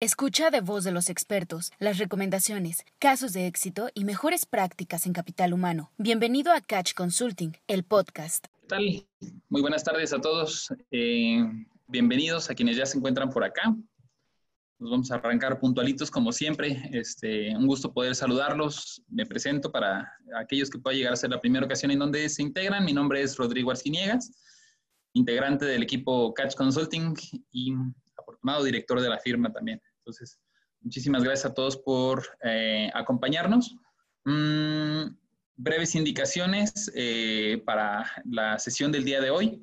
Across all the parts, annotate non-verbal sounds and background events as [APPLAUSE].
Escucha de voz de los expertos las recomendaciones, casos de éxito y mejores prácticas en capital humano. Bienvenido a Catch Consulting, el podcast. ¿Qué tal? Muy buenas tardes a todos. Eh, bienvenidos a quienes ya se encuentran por acá. Nos vamos a arrancar puntualitos como siempre. Este, un gusto poder saludarlos. Me presento para aquellos que pueda llegar a ser la primera ocasión en donde se integran. Mi nombre es Rodrigo Arciniegas, integrante del equipo Catch Consulting y afortunado director de la firma también. Entonces, muchísimas gracias a todos por eh, acompañarnos. Mm, breves indicaciones eh, para la sesión del día de hoy.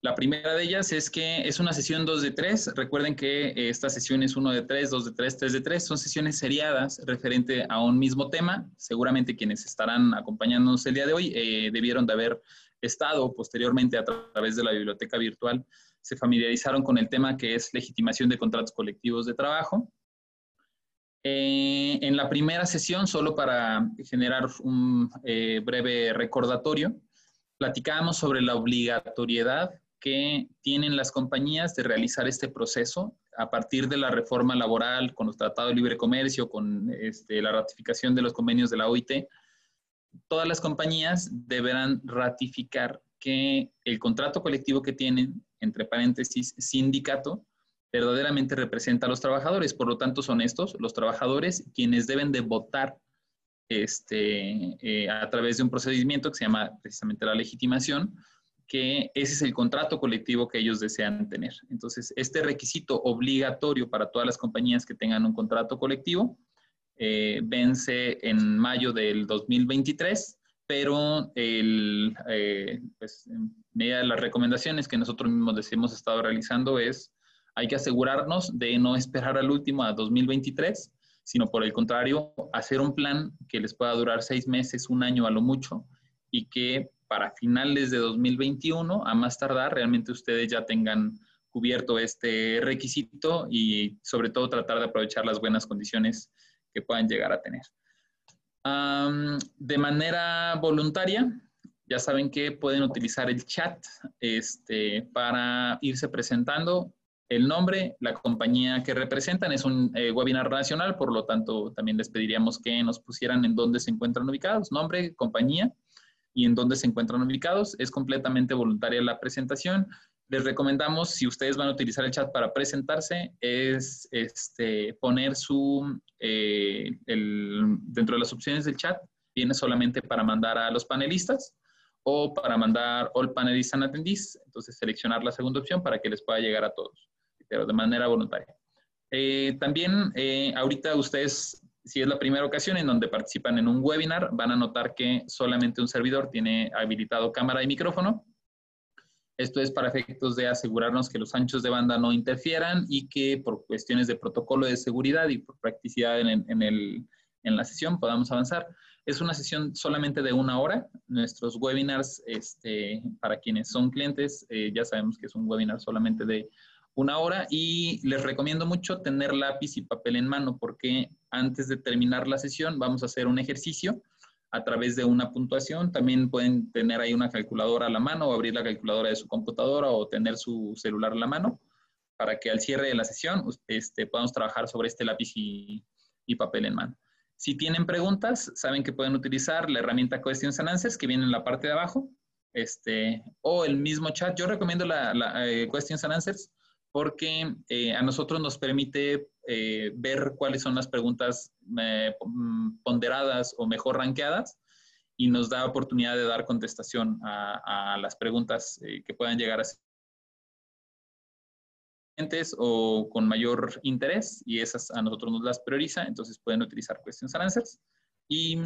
La primera de ellas es que es una sesión 2 de 3. Recuerden que esta sesión es 1 de 3, 2 de 3, 3 de 3. Son sesiones seriadas referente a un mismo tema. Seguramente quienes estarán acompañándonos el día de hoy eh, debieron de haber estado posteriormente a través de la biblioteca virtual se familiarizaron con el tema que es legitimación de contratos colectivos de trabajo. Eh, en la primera sesión, solo para generar un eh, breve recordatorio, platicábamos sobre la obligatoriedad que tienen las compañías de realizar este proceso a partir de la reforma laboral, con los tratados de libre comercio, con este, la ratificación de los convenios de la OIT. Todas las compañías deberán ratificar que el contrato colectivo que tienen entre paréntesis, sindicato, verdaderamente representa a los trabajadores. Por lo tanto, son estos, los trabajadores, quienes deben de votar este, eh, a través de un procedimiento que se llama precisamente la legitimación, que ese es el contrato colectivo que ellos desean tener. Entonces, este requisito obligatorio para todas las compañías que tengan un contrato colectivo eh, vence en mayo del 2023 pero el, eh, pues, medida de las recomendaciones que nosotros mismos hemos estado realizando es, hay que asegurarnos de no esperar al último a 2023, sino por el contrario, hacer un plan que les pueda durar seis meses, un año a lo mucho, y que para finales de 2021, a más tardar, realmente ustedes ya tengan cubierto este requisito y sobre todo tratar de aprovechar las buenas condiciones que puedan llegar a tener de manera voluntaria, ya saben que pueden utilizar el chat este, para irse presentando el nombre, la compañía que representan. Es un eh, webinar nacional, por lo tanto, también les pediríamos que nos pusieran en dónde se encuentran ubicados, nombre, compañía y en dónde se encuentran ubicados. Es completamente voluntaria la presentación les recomendamos, si ustedes van a utilizar el chat para presentarse, es este, poner su, eh, dentro de las opciones del chat, viene solamente para mandar a los panelistas o para mandar all panelists and attendees. Entonces, seleccionar la segunda opción para que les pueda llegar a todos, pero de manera voluntaria. Eh, también, eh, ahorita ustedes, si es la primera ocasión en donde participan en un webinar, van a notar que solamente un servidor tiene habilitado cámara y micrófono esto es para efectos de asegurarnos que los anchos de banda no interfieran y que por cuestiones de protocolo de seguridad y por practicidad en, en, la sesión podamos avanzar. Es una sesión solamente de una hora. Nuestros webinars, este, para quienes son clientes, eh, ya sabemos que es un webinar solamente de una hora y les recomiendo mucho tener lápiz y papel en mano porque antes de terminar la sesión vamos a hacer un ejercicio a través de una puntuación. También pueden tener ahí una calculadora a la mano o abrir la calculadora de su computadora o tener su celular a la mano para que al cierre de la sesión este, podamos trabajar sobre este lápiz y, papel en mano. Si tienen preguntas, saben que pueden utilizar la herramienta Questions and Answers que viene en la parte de abajo este, o el mismo chat. Yo recomiendo la, eh, Questions and Answers porque eh, a nosotros nos permite eh, ver cuáles son las preguntas eh, mm, ponderadas o mejor rankeadas y nos da oportunidad de dar contestación a, las preguntas que puedan llegar a ser o con mayor interés y esas a nosotros nos las prioriza, entonces pueden utilizar questions and answers. Y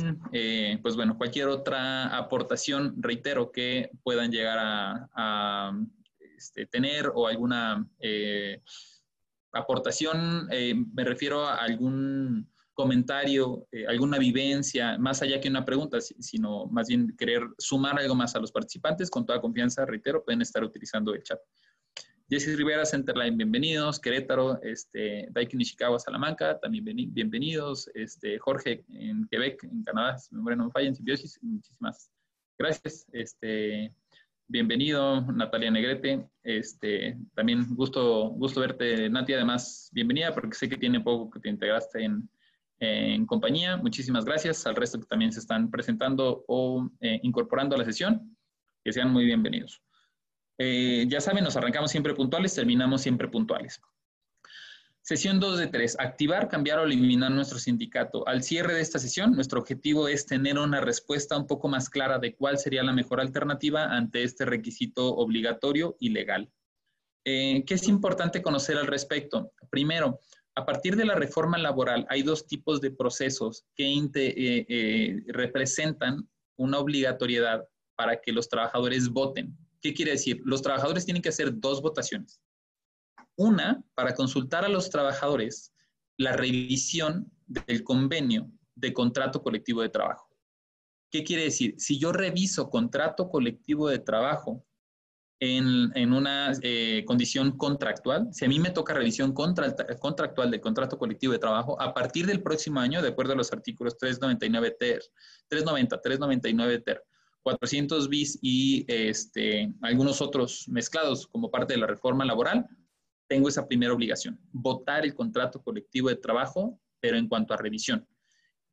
pues bueno, cualquier otra aportación, reitero, que puedan llegar a este, tener o alguna eh, aportación, eh, me refiero a algún comentario, eh, alguna vivencia, más allá que una pregunta, sino más bien querer sumar algo más a los participantes, con toda confianza, reitero, pueden estar utilizando el chat. Jesse Rivera, Centerline, bienvenidos. Querétaro, este, Daikin Ishikawa, Salamanca, también bienvenidos. Este, Jorge en Quebec, en Canadá, si me no me falla, en Simbiosis, muchísimas gracias. Este, bienvenido, Natalia Negrete. Este, también gusto, gusto verte, Nati. Además, bienvenida, porque sé que tiene poco que te integraste en, en compañía. Muchísimas gracias al resto que también se están presentando o eh, incorporando a la sesión. Que sean muy bienvenidos. Eh, ya saben, nos arrancamos siempre puntuales, terminamos siempre puntuales. Sesión 2 de 3. Activar, cambiar o eliminar nuestro sindicato. Al cierre de esta sesión, nuestro objetivo es tener una respuesta un poco más clara de cuál sería la mejor alternativa ante este requisito obligatorio y legal. Eh, ¿Qué es importante conocer al respecto? Primero, a partir de la reforma laboral hay dos tipos de procesos que eh, eh, representan una obligatoriedad para que los trabajadores voten. ¿Qué quiere decir? Los trabajadores tienen que hacer dos votaciones. Una, para consultar a los trabajadores la revisión del convenio de contrato colectivo de trabajo. ¿Qué quiere decir? Si yo reviso contrato colectivo de trabajo en, una eh, condición contractual, si a mí me toca revisión contractual del contrato colectivo de trabajo, a partir del próximo año, de acuerdo a los artículos 399 ter, 390, 399 ter, 400 bis y este, algunos otros mezclados como parte de la reforma laboral, tengo esa primera obligación, votar el contrato colectivo de trabajo, pero en cuanto a revisión.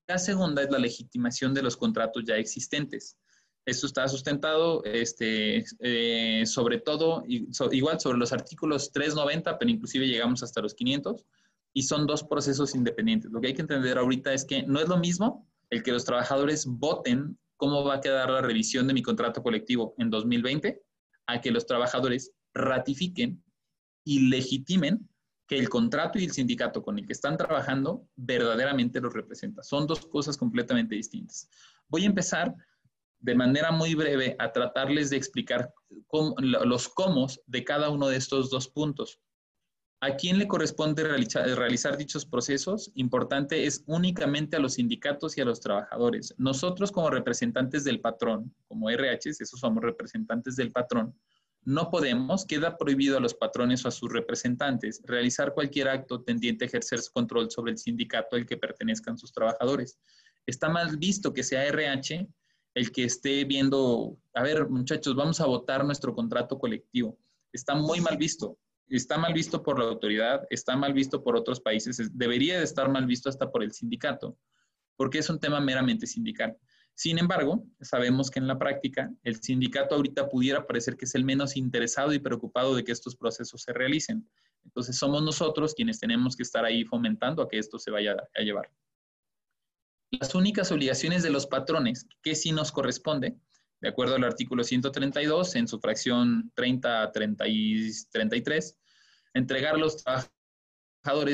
La segunda es la legitimación de los contratos ya existentes. Esto está sustentado este, eh, sobre todo, igual sobre los artículos 390, pero inclusive llegamos hasta los 500, y son dos procesos independientes. Lo que hay que entender ahorita es que no es lo mismo el que los trabajadores voten cómo va a quedar la revisión de mi contrato colectivo en 2020, a que los trabajadores ratifiquen y legitimen que el contrato y el sindicato con el que están trabajando verdaderamente los representa. Son dos cosas completamente distintas. Voy a empezar de manera muy breve a tratarles de explicar los cómo de cada uno de estos dos puntos. ¿A quién le corresponde realizar, dichos procesos? Importante es únicamente a los sindicatos y a los trabajadores. Nosotros como representantes del patrón, como RH, esos somos representantes del patrón, no podemos, queda prohibido a los patrones o a sus representantes realizar cualquier acto tendiente a ejercer su control sobre el sindicato al que pertenezcan sus trabajadores. Está mal visto que sea RH el que esté viendo, a ver, muchachos, vamos a votar nuestro contrato colectivo. Está muy mal visto. Está mal visto por la autoridad, está mal visto por otros países, debería de estar mal visto hasta por el sindicato, porque es un tema meramente sindical. Sin embargo, sabemos que en la práctica el sindicato ahorita pudiera parecer que es el menos interesado y preocupado de que estos procesos se realicen. Entonces somos nosotros quienes tenemos que estar ahí fomentando a que esto se vaya a llevar las únicas obligaciones de los patrones que sí nos corresponde, de acuerdo al artículo 132, en su fracción 30, 30 y 33, entregar a los trabajadores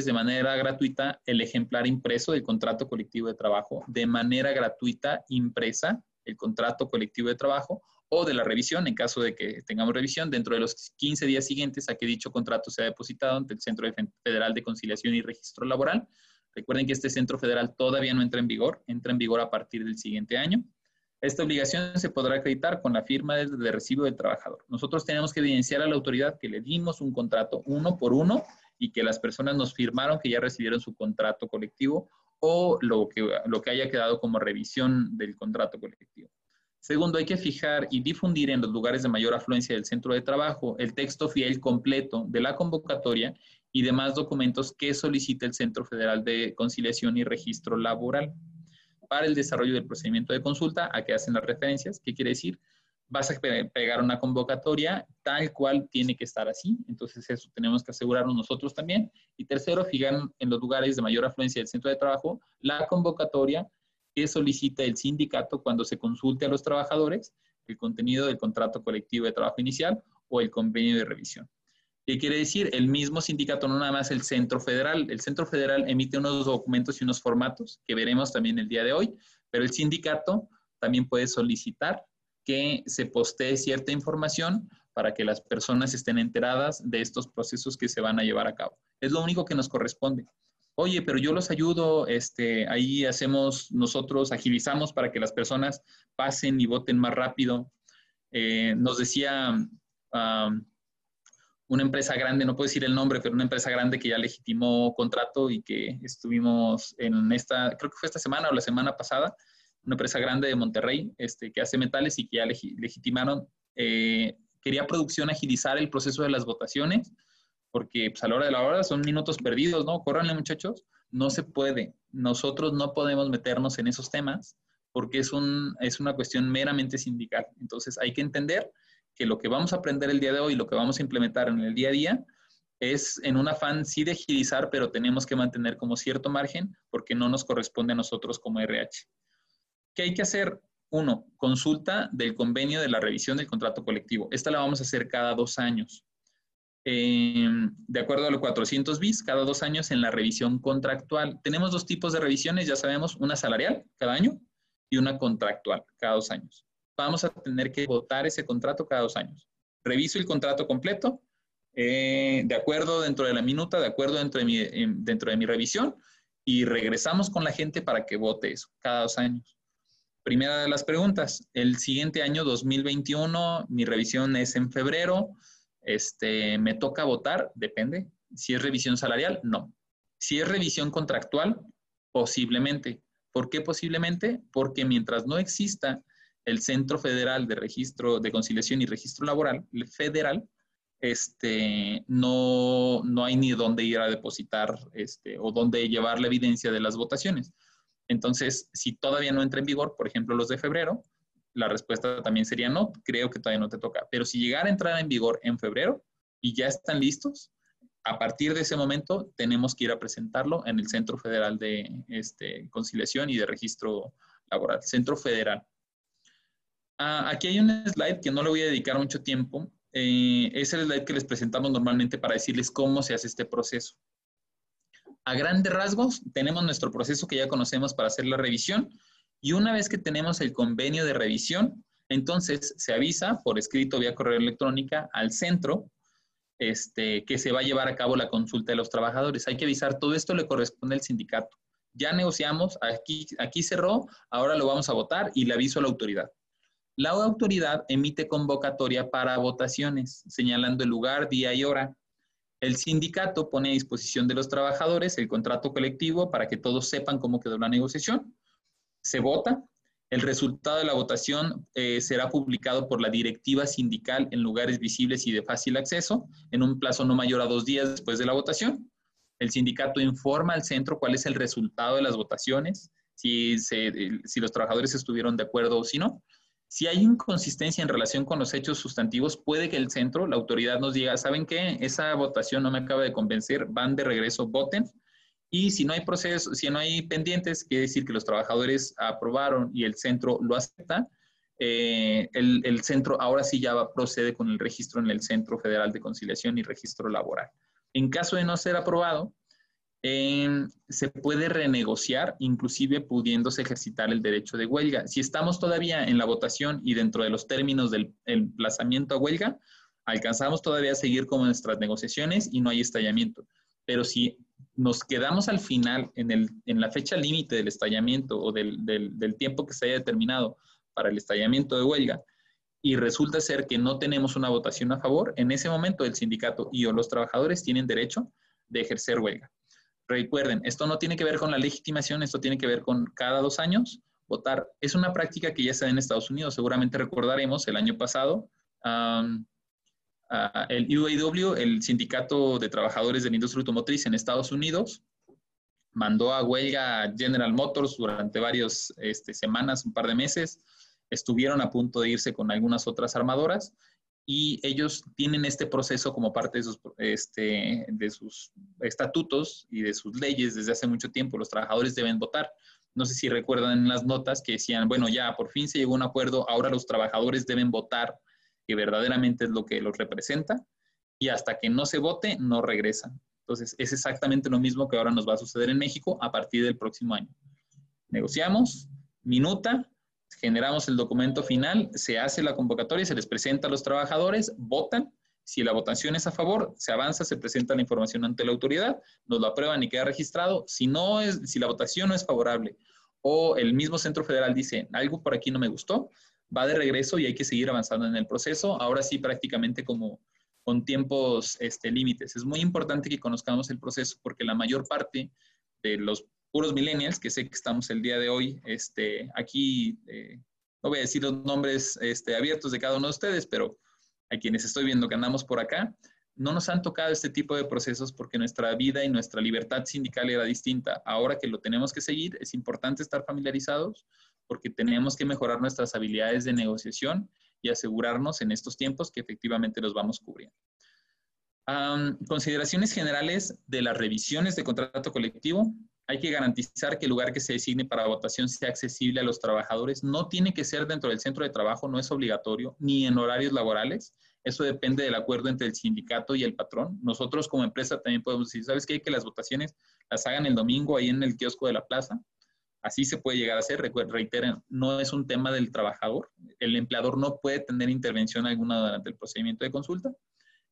de manera gratuita el ejemplar impreso del contrato colectivo de trabajo, de manera gratuita impresa el contrato colectivo de trabajo o de la revisión, en caso de que tengamos revisión, dentro de los 15 días siguientes a que dicho contrato sea depositado ante el Centro Federal de Conciliación y Registro Laboral Recuerden que este centro federal todavía no entra en vigor, entra en vigor a partir del siguiente año. Esta obligación se podrá acreditar con la firma de, recibo del trabajador. Nosotros tenemos que evidenciar a la autoridad que le dimos un contrato uno por uno y que las personas nos firmaron que ya recibieron su contrato colectivo o lo que, lo que haya quedado como revisión del contrato colectivo. Segundo, hay que fijar y difundir en los lugares de mayor afluencia del centro de trabajo el texto fiel completo de la convocatoria y demás documentos que solicita el Centro Federal de Conciliación y Registro Laboral para el desarrollo del procedimiento de consulta a que hacen las referencias. ¿Qué quiere decir? Vas a pegar una convocatoria tal cual tiene que estar así. Entonces eso tenemos que asegurarnos nosotros también. Y tercero, fijar en los lugares de mayor afluencia del centro de trabajo la convocatoria que solicita el sindicato cuando se consulte a los trabajadores el contenido del contrato colectivo de trabajo inicial o el convenio de revisión. ¿Qué quiere decir? El mismo sindicato, no nada más el Centro Federal. El Centro Federal emite unos documentos y unos formatos que veremos también el día de hoy, pero el sindicato también puede solicitar que se postee cierta información para que las personas estén enteradas de estos procesos que se van a llevar a cabo. Es lo único que nos corresponde. Oye, pero yo los ayudo, este, ahí hacemos, nosotros agilizamos para que las personas pasen y voten más rápido. Eh, nos decía una empresa grande, no puedo decir el nombre, pero una empresa grande que ya legitimó contrato y que estuvimos en esta, creo que fue esta semana o la semana pasada, una empresa grande de Monterrey este, que hace metales y que ya legitimaron eh, quería producción agilizar el proceso de las votaciones, porque pues, a la hora de la hora son minutos perdidos, ¿no? Córranle muchachos, no se puede. Nosotros no podemos meternos en esos temas porque es, un, es una cuestión meramente sindical. Entonces hay que entender que lo que vamos a aprender el día de hoy, lo que vamos a implementar en el día a día, es en un afán sí de agilizar, pero tenemos que mantener como cierto margen porque no nos corresponde a nosotros como RH. ¿Qué hay que hacer? Uno, consulta del convenio de la revisión del contrato colectivo. Esta la vamos a hacer cada dos años. Em, de acuerdo a los 400 bis, cada dos años en la revisión contractual. Tenemos dos tipos de revisiones, ya sabemos, una salarial cada año y una contractual cada dos años. Vamos a tener que votar ese contrato cada dos años. Reviso el contrato completo, eh, de acuerdo dentro de la minuta, de acuerdo dentro de, mi, em, dentro de mi revisión, y regresamos con la gente para que vote eso cada dos años. Primera de las preguntas, el siguiente año 2021, mi revisión es en febrero, este, ¿me toca votar? Depende. Si es revisión salarial, no. Si es revisión contractual, posiblemente. ¿Por qué posiblemente? Porque mientras no exista el Centro Federal de Registro de Conciliación y Registro Laboral, federal, este, no, no hay ni dónde ir a depositar este, o dónde llevar la evidencia de las votaciones. Entonces, si todavía no entra en vigor, por ejemplo, los de febrero, la respuesta también sería no, creo que todavía no te toca. Pero si llegara a entrar en vigor en febrero y ya están listos, a partir de ese momento tenemos que ir a presentarlo en el Centro Federal de este, Conciliación y de Registro Laboral, Centro Federal. Ah, aquí hay un slide que no le voy a dedicar mucho tiempo, eh, es el slide que les presentamos normalmente para decirles cómo se hace este proceso. A grandes rasgos, tenemos nuestro proceso que ya conocemos para hacer la revisión y una vez que tenemos el convenio de revisión, entonces se avisa por escrito vía correo electrónica al centro este, que se va a llevar a cabo la consulta de los trabajadores. Hay que avisar, todo esto le corresponde al sindicato. Ya negociamos, aquí, aquí cerró, ahora lo vamos a votar y le aviso a la autoridad. La autoridad emite convocatoria para votaciones, señalando el lugar, día y hora. El sindicato pone a disposición de los trabajadores el contrato colectivo para que todos sepan cómo quedó la negociación. Se vota. El resultado de la votación eh, será publicado por la directiva sindical en lugares visibles y de fácil acceso en un plazo no mayor a dos días después de la votación. El sindicato informa al centro cuál es el resultado de las votaciones, si, si los trabajadores estuvieron de acuerdo o si no. Si hay inconsistencia en relación con los hechos sustantivos, puede que el centro, la autoridad nos diga, ¿saben qué? Esa votación no me acaba de convencer, van de regreso, voten. Y si no hay proceso, si no hay pendientes, quiere decir que los trabajadores aprobaron y el centro lo acepta, eh, el, el, centro ahora sí ya va, procede con el registro en el Centro Federal de Conciliación y Registro Laboral. En caso de no ser aprobado, se puede renegociar, inclusive pudiéndose ejercitar el derecho de huelga. Si estamos todavía en la votación y dentro de los términos del emplazamiento a huelga, alcanzamos todavía a seguir con nuestras negociaciones y no hay estallamiento. Pero si nos quedamos al final, en, el, en la fecha límite del estallamiento o del, del, del tiempo que se haya determinado para el estallamiento de huelga, y resulta ser que no tenemos una votación a favor, en ese momento el sindicato y o los trabajadores tienen derecho de ejercer huelga. Recuerden, esto no tiene que ver con la legitimación, esto tiene que ver con cada dos años votar. Es una práctica que ya está en Estados Unidos. Seguramente recordaremos el año pasado, el UAW, el Sindicato de Trabajadores de la Industria Automotriz en Estados Unidos, mandó a huelga a General Motors durante varias este, semanas, un par de meses. Estuvieron a punto de irse con algunas otras armadoras y ellos tienen este proceso como parte de sus, este, de sus estatutos y de sus leyes desde hace mucho tiempo. Los trabajadores deben votar. No sé si recuerdan las notas que decían, bueno, ya por fin se llegó a un acuerdo, ahora los trabajadores deben votar, que verdaderamente es lo que los representa, y hasta que no se vote, no regresan. Entonces, es exactamente lo mismo que ahora nos va a suceder en México a partir del próximo año. Negociamos, minuta, generamos el documento final, se hace la convocatoria, se les presenta a los trabajadores, votan. Si la votación es a favor, se avanza, se presenta la información ante la autoridad, nos lo aprueban y queda registrado. Si no es, si la votación no es favorable o el mismo centro federal dice algo por aquí no me gustó, va de regreso y hay que seguir avanzando en el proceso. Ahora sí, prácticamente como con tiempos este, límites. Es muy importante que conozcamos el proceso porque la mayor parte de los puros millennials, que sé que estamos el día de hoy este, aquí, eh, no voy a decir los nombres este, abiertos de cada uno de ustedes, pero a quienes estoy viendo que andamos por acá, no nos han tocado este tipo de procesos porque nuestra vida y nuestra libertad sindical era distinta. Ahora que lo tenemos que seguir, es importante estar familiarizados porque tenemos que mejorar nuestras habilidades de negociación y asegurarnos en estos tiempos que efectivamente los vamos cubriendo. consideraciones generales de las revisiones de contrato colectivo. Hay que garantizar que el lugar que se designe para votación sea accesible a los trabajadores. No tiene que ser dentro del centro de trabajo, no es obligatorio, ni en horarios laborales. Eso depende del acuerdo entre el sindicato y el patrón. Nosotros como empresa también podemos decir, ¿sabes qué? Que las votaciones las hagan el domingo ahí en el kiosco de la plaza. Así se puede llegar a hacer. Reiteren, no es un tema del trabajador. El empleador no puede tener intervención alguna durante el procedimiento de consulta.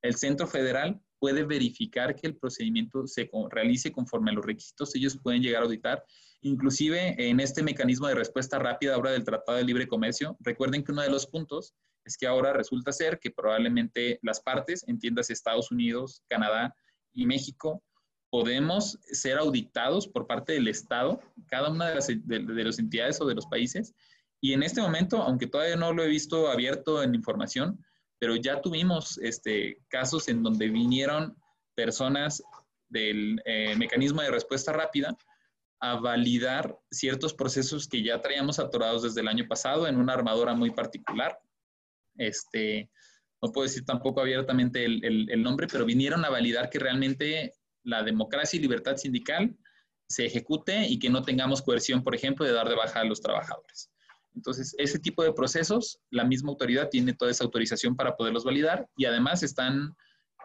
El centro federal puede verificar que el procedimiento se realice conforme a los requisitos. Ellos pueden llegar a auditar. Inclusive en este mecanismo de respuesta rápida ahora del Tratado de Libre Comercio, recuerden que uno de los puntos es que ahora resulta ser que probablemente las partes, entiendas Estados Unidos, Canadá y México, podemos ser auditados por parte del Estado, cada una de las, de, entidades o de los países. Y en este momento, aunque todavía no lo he visto abierto en información, pero ya tuvimos este, casos en donde vinieron personas del eh, mecanismo de respuesta rápida a validar ciertos procesos que ya traíamos atorados desde el año pasado en una armadora muy particular este, no puedo decir tampoco abiertamente el, nombre, pero vinieron a validar que realmente la democracia y libertad sindical se ejecute y que no tengamos coerción, por ejemplo, de dar de baja a los trabajadores. Entonces, ese tipo de procesos, la misma autoridad tiene toda esa autorización para poderlos validar y además están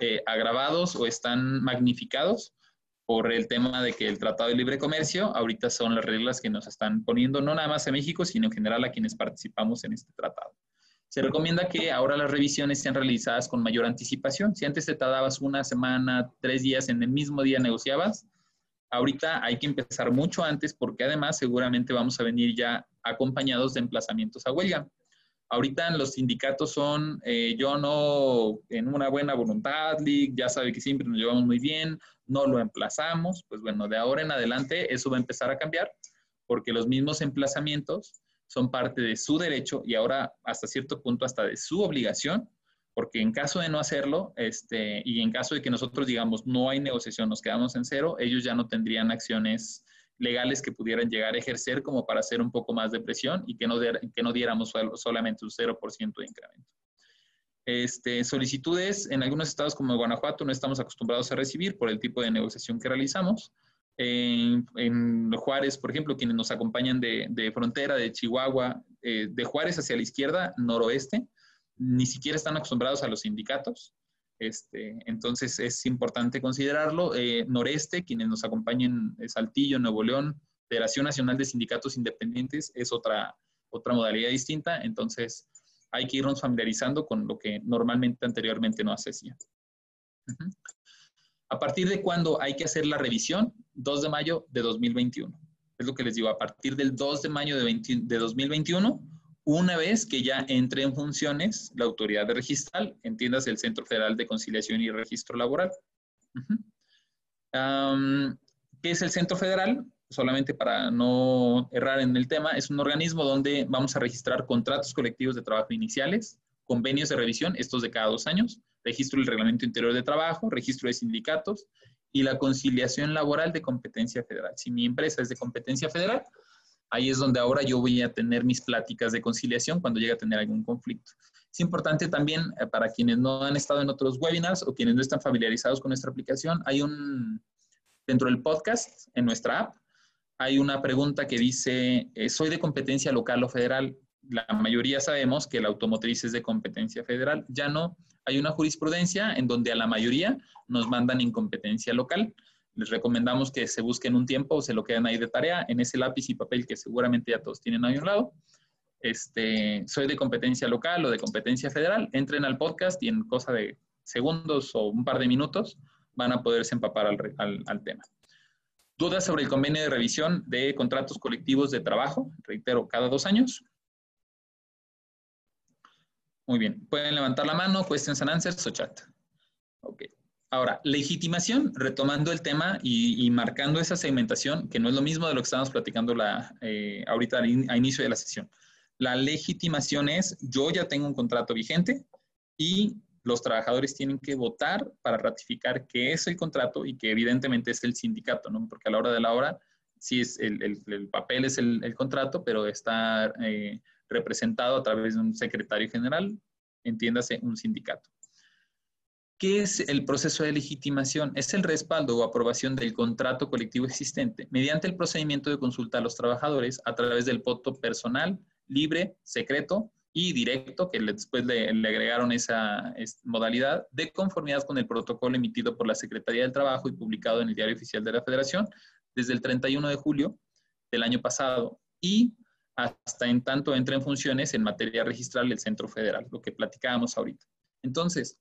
eh, agravados o están magnificados por el tema de que el Tratado de Libre Comercio ahorita son las reglas que nos están poniendo, no nada más en México, sino en general a quienes participamos en este tratado. Se recomienda que ahora las revisiones sean realizadas con mayor anticipación. Si antes te tardabas una semana, tres días, en el mismo día negociabas, ahorita hay que empezar mucho antes porque además seguramente vamos a venir ya acompañados de emplazamientos a huelga. Ahorita los sindicatos son, eh, yo no, en una buena voluntad, ya sabe que siempre nos llevamos muy bien, no lo emplazamos, pues bueno, de ahora en adelante eso va a empezar a cambiar porque los mismos emplazamientos son parte de su derecho y ahora hasta cierto punto hasta de su obligación, porque en caso de no hacerlo, este, y en caso de que nosotros digamos no hay negociación, nos quedamos en cero, ellos ya no tendrían acciones legales que pudieran llegar a ejercer como para hacer un poco más de presión y que no, que no diéramos solamente un 0% de incremento. Este, solicitudes en algunos estados como Guanajuato no estamos acostumbrados a recibir por el tipo de negociación que realizamos. En, Juárez, por ejemplo, quienes nos acompañan de, frontera, de Chihuahua, eh, de Juárez hacia la izquierda, noroeste, ni siquiera están acostumbrados a los sindicatos. Este, entonces es importante considerarlo. Eh, noreste, quienes nos acompañan, Saltillo, Nuevo León, Federación Nacional de Sindicatos Independientes, es otra, otra modalidad distinta. Entonces hay que irnos familiarizando con lo que normalmente anteriormente no hacía. ¿A partir de cuándo hay que hacer la revisión? 2 de mayo de 2021. Es lo que les digo, a partir del 2 de mayo de, 2021, una vez que ya entre en funciones la autoridad de registral, entiendas el Centro Federal de Conciliación y Registro Laboral. ¿Qué es el Centro Federal? Solamente para no errar en el tema, es un organismo donde vamos a registrar contratos colectivos de trabajo iniciales, convenios de revisión, estos de cada dos años, registro del reglamento interior de trabajo, registro de sindicatos y la conciliación laboral de competencia federal. Si mi empresa es de competencia federal, ahí es donde ahora yo voy a tener mis pláticas de conciliación cuando llegue a tener algún conflicto. Es importante también eh, para quienes no han estado en otros webinars o quienes no están familiarizados con nuestra aplicación, hay un, dentro del podcast, en nuestra app, hay una pregunta que dice, eh, ¿soy de competencia local o federal? La mayoría sabemos que la automotriz es de competencia federal, ya no hay una jurisprudencia en donde a la mayoría nos mandan incompetencia local. Les recomendamos que se busquen un tiempo o se lo queden ahí de tarea en ese lápiz y papel que seguramente ya todos tienen ahí a un lado. Este, soy de competencia local o de competencia federal. Entren al podcast y en cosa de segundos o un par de minutos van a poderse empapar al, al tema. ¿Dudas sobre el convenio de revisión de contratos colectivos de trabajo? Reitero, cada dos años. Muy bien. Pueden levantar la mano, questions and answers o chat. Ok. Ahora, legitimación, retomando el tema y, marcando esa segmentación, que no es lo mismo de lo que estábamos platicando la, eh, ahorita a inicio de la sesión. La legitimación es, yo ya tengo un contrato vigente y los trabajadores tienen que votar para ratificar que es el contrato y que evidentemente es el sindicato, ¿no? Porque a la hora de la hora, sí es el, el, papel es el, el, contrato, pero está eh, representado a través de un secretario general, entiéndase, un sindicato. ¿Qué es el proceso de legitimación? Es el respaldo o aprobación del contrato colectivo existente mediante el procedimiento de consulta a los trabajadores a través del voto personal, libre, secreto y directo, que después le, agregaron esa, modalidad, de conformidad con el protocolo emitido por la Secretaría del Trabajo y publicado en el Diario Oficial de la Federación desde el 31 de julio del año pasado y hasta en tanto entre en funciones en materia registral del Centro Federal, lo que platicábamos ahorita. Entonces,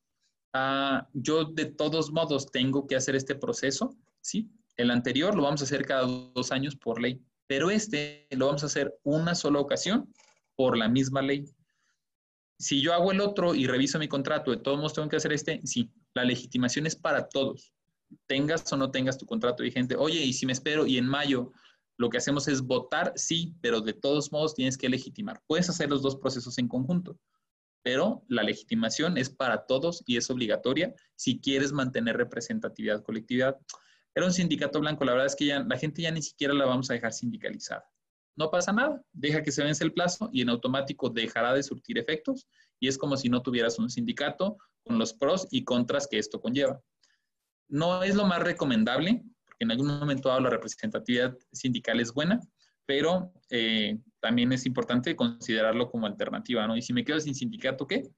Ah, yo de todos modos tengo que hacer este proceso, ¿sí? El anterior lo vamos a hacer cada dos años por ley, pero este lo vamos a hacer una sola ocasión por la misma ley. Si yo hago el otro y reviso mi contrato, de todos modos tengo que hacer este, sí, la legitimación es para todos. Tengas o no tengas tu contrato vigente. Oye, y si me espero y en mayo lo que hacemos es votar, sí, pero de todos modos tienes que legitimar. Puedes hacer los dos procesos en conjunto pero la legitimación es para todos y es obligatoria si quieres mantener representatividad, colectividad. Era un sindicato blanco, la verdad es que ya, la gente ya ni siquiera la vamos a dejar sindicalizada. No pasa nada, deja que se vence el plazo y en automático dejará de surtir efectos y es como si no tuvieras un sindicato con los pros y contras que esto conlleva. No es lo más recomendable, porque en algún momento la representatividad sindical es buena, pero eh, también es importante considerarlo como alternativa, ¿no? Y si me quedo sin sindicato, ¿qué?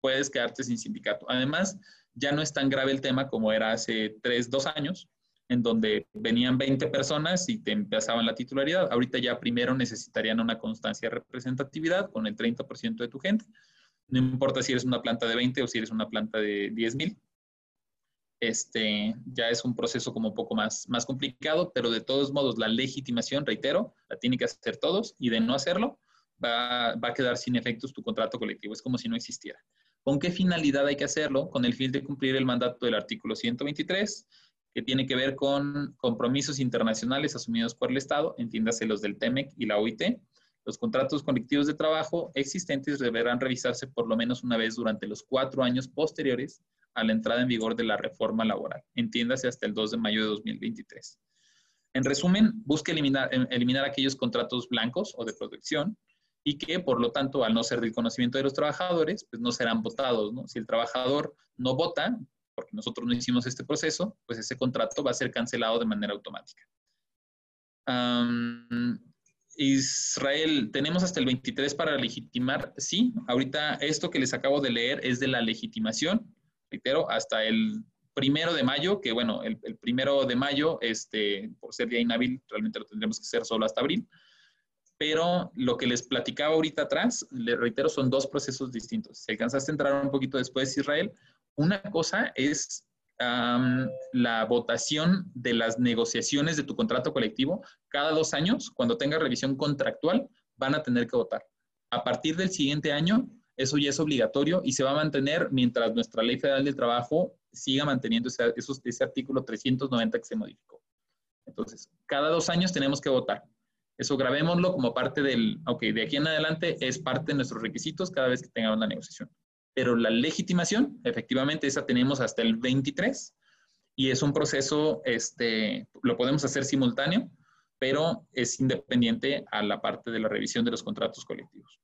Puedes quedarte sin sindicato. Además, ya no es tan grave el tema como era hace tres, dos años, en donde venían 20 personas y te empezaban la titularidad. Ahorita ya primero necesitarían una constancia de representatividad con el 30% de tu gente. No importa si eres una planta de 20 o si eres una planta de 10 mil este, ya es un proceso como un poco más, más complicado, pero de todos modos la legitimación, reitero, la tiene que hacer todos y de no hacerlo va, va a quedar sin efectos tu contrato colectivo, es como si no existiera. ¿Con qué finalidad hay que hacerlo? Con el fin de cumplir el mandato del artículo 123, que tiene que ver con compromisos internacionales asumidos por el Estado, entiéndase los del TEMEC y la OIT. Los contratos colectivos de trabajo existentes deberán revisarse por lo menos una vez durante los cuatro años posteriores a la entrada en vigor de la reforma laboral, entiéndase hasta el 2 de mayo de 2023. En resumen, busca eliminar, em, eliminar aquellos contratos blancos o de protección y que, por lo tanto, al no ser del conocimiento de los trabajadores, pues no serán votados. Si el trabajador no vota, porque nosotros no hicimos este proceso, pues ese contrato va a ser cancelado de manera automática. Israel, ¿tenemos hasta el 23 para legitimar? Sí, ahorita esto que les acabo de leer es de la legitimación reitero, hasta el primero de mayo, que bueno, el, primero de mayo, este, por ser día inhábil, realmente lo tendremos que hacer solo hasta abril. Pero lo que les platicaba ahorita atrás, les reitero, son dos procesos distintos. Si alcanzaste a entrar un poquito después, Israel, una cosa es la votación de las negociaciones de tu contrato colectivo. Cada dos años, cuando tenga revisión contractual, van a tener que votar. A partir del siguiente año, eso ya es obligatorio y se va a mantener mientras nuestra Ley Federal del Trabajo siga manteniendo ese, artículo 390 que se modificó. Entonces, cada dos años tenemos que votar. Eso grabémoslo como parte del, ok, de aquí en adelante es parte de nuestros requisitos cada vez que tengamos la negociación. Pero la legitimación, efectivamente, esa tenemos hasta el 23 y es un proceso, este, lo podemos hacer simultáneo, pero es independiente a la parte de la revisión de los contratos colectivos.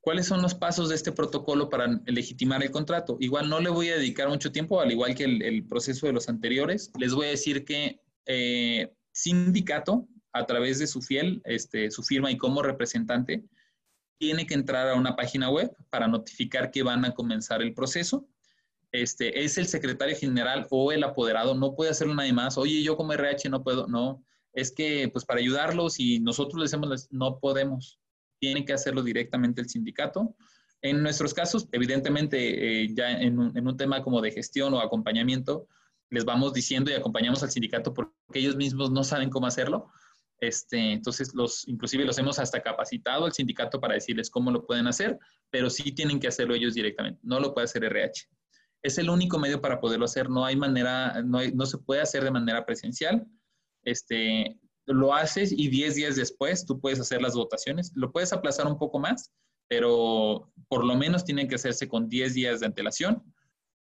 ¿Cuáles son los pasos de este protocolo para legitimar el contrato? Igual no le voy a dedicar mucho tiempo, al igual que el, proceso de los anteriores. Les voy a decir que eh, sindicato, a través de su fiel, este, su firma y como representante, tiene que entrar a una página web para notificar que van a comenzar el proceso. Este, es el secretario general o el apoderado, no puede hacerlo nadie más. Oye, yo como RH no puedo, no. Es que, pues para ayudarlos y nosotros les hacemos, no podemos tiene que hacerlo directamente el sindicato. En nuestros casos, evidentemente, eh, ya en un, tema como de gestión o acompañamiento, les vamos diciendo y acompañamos al sindicato porque ellos mismos no saben cómo hacerlo. Este, entonces, los, inclusive los hemos hasta capacitado al sindicato para decirles cómo lo pueden hacer, pero sí tienen que hacerlo ellos directamente. No lo puede hacer RH. Es el único medio para poderlo hacer. No hay manera, no, se puede hacer de manera presencial. Este, lo haces y 10 días después tú puedes hacer las votaciones. Lo puedes aplazar un poco más, pero por lo menos tienen que hacerse con 10 días de antelación.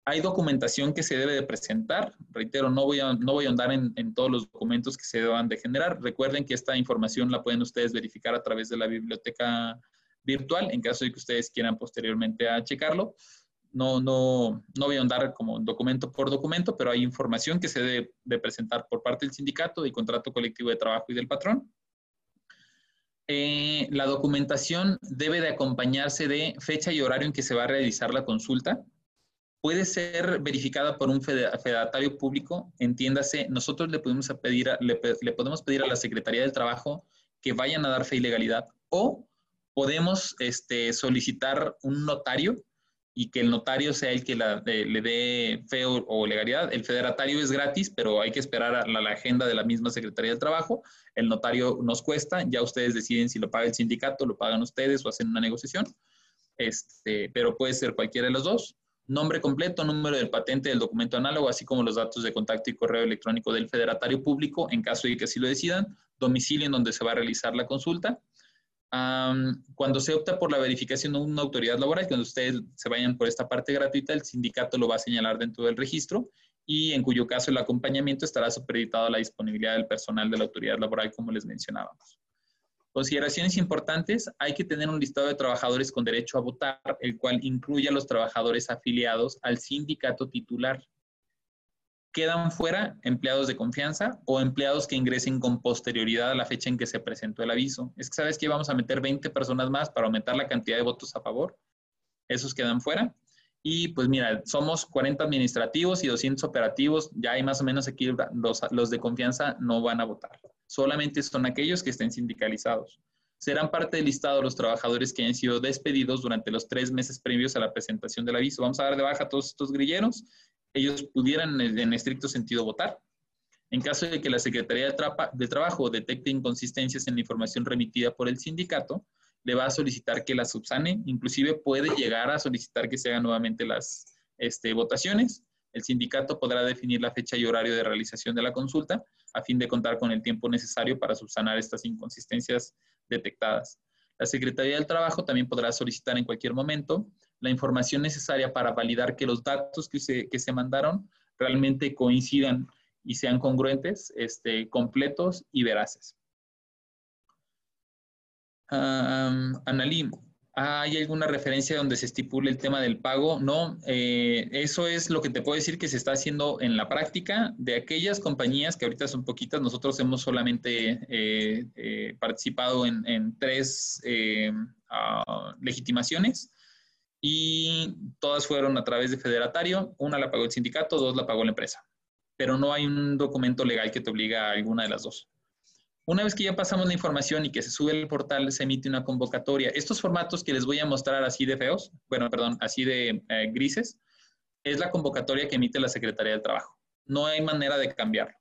Hay documentación que se debe de presentar. Reitero, no voy a, no voy a en, todos los documentos que se deban de generar. Recuerden que esta información la pueden ustedes verificar a través de la biblioteca virtual en caso de que ustedes quieran posteriormente a checarlo. No, no, no voy a andar como documento por documento, pero hay información que se debe de presentar por parte del sindicato, del contrato colectivo de trabajo y del patrón. Eh, la documentación debe de acompañarse de fecha y horario en que se va a realizar la consulta. Puede ser verificada por un federatario público, entiéndase, nosotros le podemos, pedir le, le podemos pedir a la Secretaría del Trabajo que vayan a dar fe y legalidad o podemos este, solicitar un notario y que el notario sea el que le dé fe o, legalidad. El federatario es gratis, pero hay que esperar a la, agenda de la misma Secretaría del Trabajo. El notario nos cuesta, ya ustedes deciden si lo paga el sindicato, lo pagan ustedes o hacen una negociación, este, pero puede ser cualquiera de los dos. Nombre completo, número del patente del documento análogo, así como los datos de contacto y correo electrónico del federatario público, en caso de que así lo decidan, domicilio en donde se va a realizar la consulta, cuando se opta por la verificación de una autoridad laboral, cuando ustedes se vayan por esta parte gratuita, el sindicato lo va a señalar dentro del registro y en cuyo caso el acompañamiento estará supeditado a la disponibilidad del personal de la autoridad laboral, como les mencionábamos. Consideraciones importantes, hay que tener un listado de trabajadores con derecho a votar, el cual incluye a los trabajadores afiliados al sindicato titular quedan fuera empleados de confianza o empleados que ingresen con posterioridad a la fecha en que se presentó el aviso. Es que sabes que vamos a meter 20 personas más para aumentar la cantidad de votos a favor. Esos quedan fuera. Y pues mira, somos 40 administrativos y 200 operativos. Ya hay más o menos aquí los, los de confianza no van a votar. Solamente son aquellos que estén sindicalizados. Serán parte del listado los trabajadores que hayan sido despedidos durante los tres meses previos a la presentación del aviso. Vamos a dar de baja a todos estos grilleros ellos pudieran en estricto sentido votar. En caso de que la Secretaría de, Trabajo detecte inconsistencias en la información remitida por el sindicato, le va a solicitar que la subsane, inclusive puede llegar a solicitar que se hagan nuevamente las este, votaciones. El sindicato podrá definir la fecha y horario de realización de la consulta a fin de contar con el tiempo necesario para subsanar estas inconsistencias detectadas. La Secretaría del Trabajo también podrá solicitar en cualquier momento la información necesaria para validar que los datos que se, que se mandaron realmente coincidan y sean congruentes, este, completos y veraces. Um, ¿hay alguna referencia donde se estipule el tema del pago? No, eh, eso es lo que te puedo decir que se está haciendo en la práctica de aquellas compañías que ahorita son poquitas. Nosotros hemos solamente eh, eh, participado en, en tres ah, legitimaciones y todas fueron a través de federatario. Una la pagó el sindicato, dos la pagó la empresa. Pero no hay un documento legal que te obliga a alguna de las dos. Una vez que ya pasamos la información y que se sube al portal, se emite una convocatoria. Estos formatos que les voy a mostrar así de feos, bueno, perdón, así de eh, grises, es la convocatoria que emite la Secretaría del Trabajo. No hay manera de cambiarlo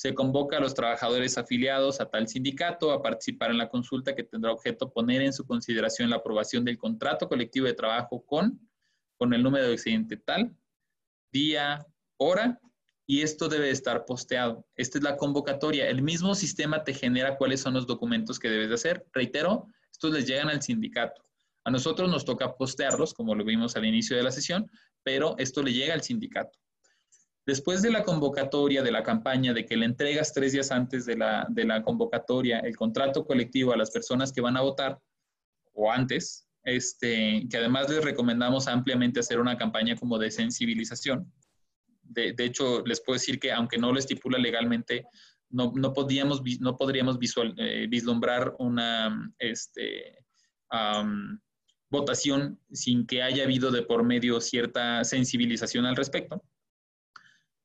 se convoca a los trabajadores afiliados a tal sindicato a participar en la consulta que tendrá objeto poner en su consideración la aprobación del contrato colectivo de trabajo con, con el número de expediente tal, día, hora, y esto debe estar posteado. Esta es la convocatoria. El mismo sistema te genera cuáles son los documentos que debes de hacer. Reitero, estos les llegan al sindicato. A nosotros nos toca postearlos, como lo vimos al inicio de la sesión, pero esto le llega al sindicato. Después de la convocatoria, de la campaña, de que le entregas tres días antes de la, de la convocatoria el contrato colectivo a las personas que van a votar, o antes, este, que además les recomendamos ampliamente hacer una campaña como de sensibilización. De, hecho, les puedo decir que aunque no lo estipula legalmente, no, no, podíamos, no podríamos eh, vislumbrar una este, votación sin que haya habido de por medio cierta sensibilización al respecto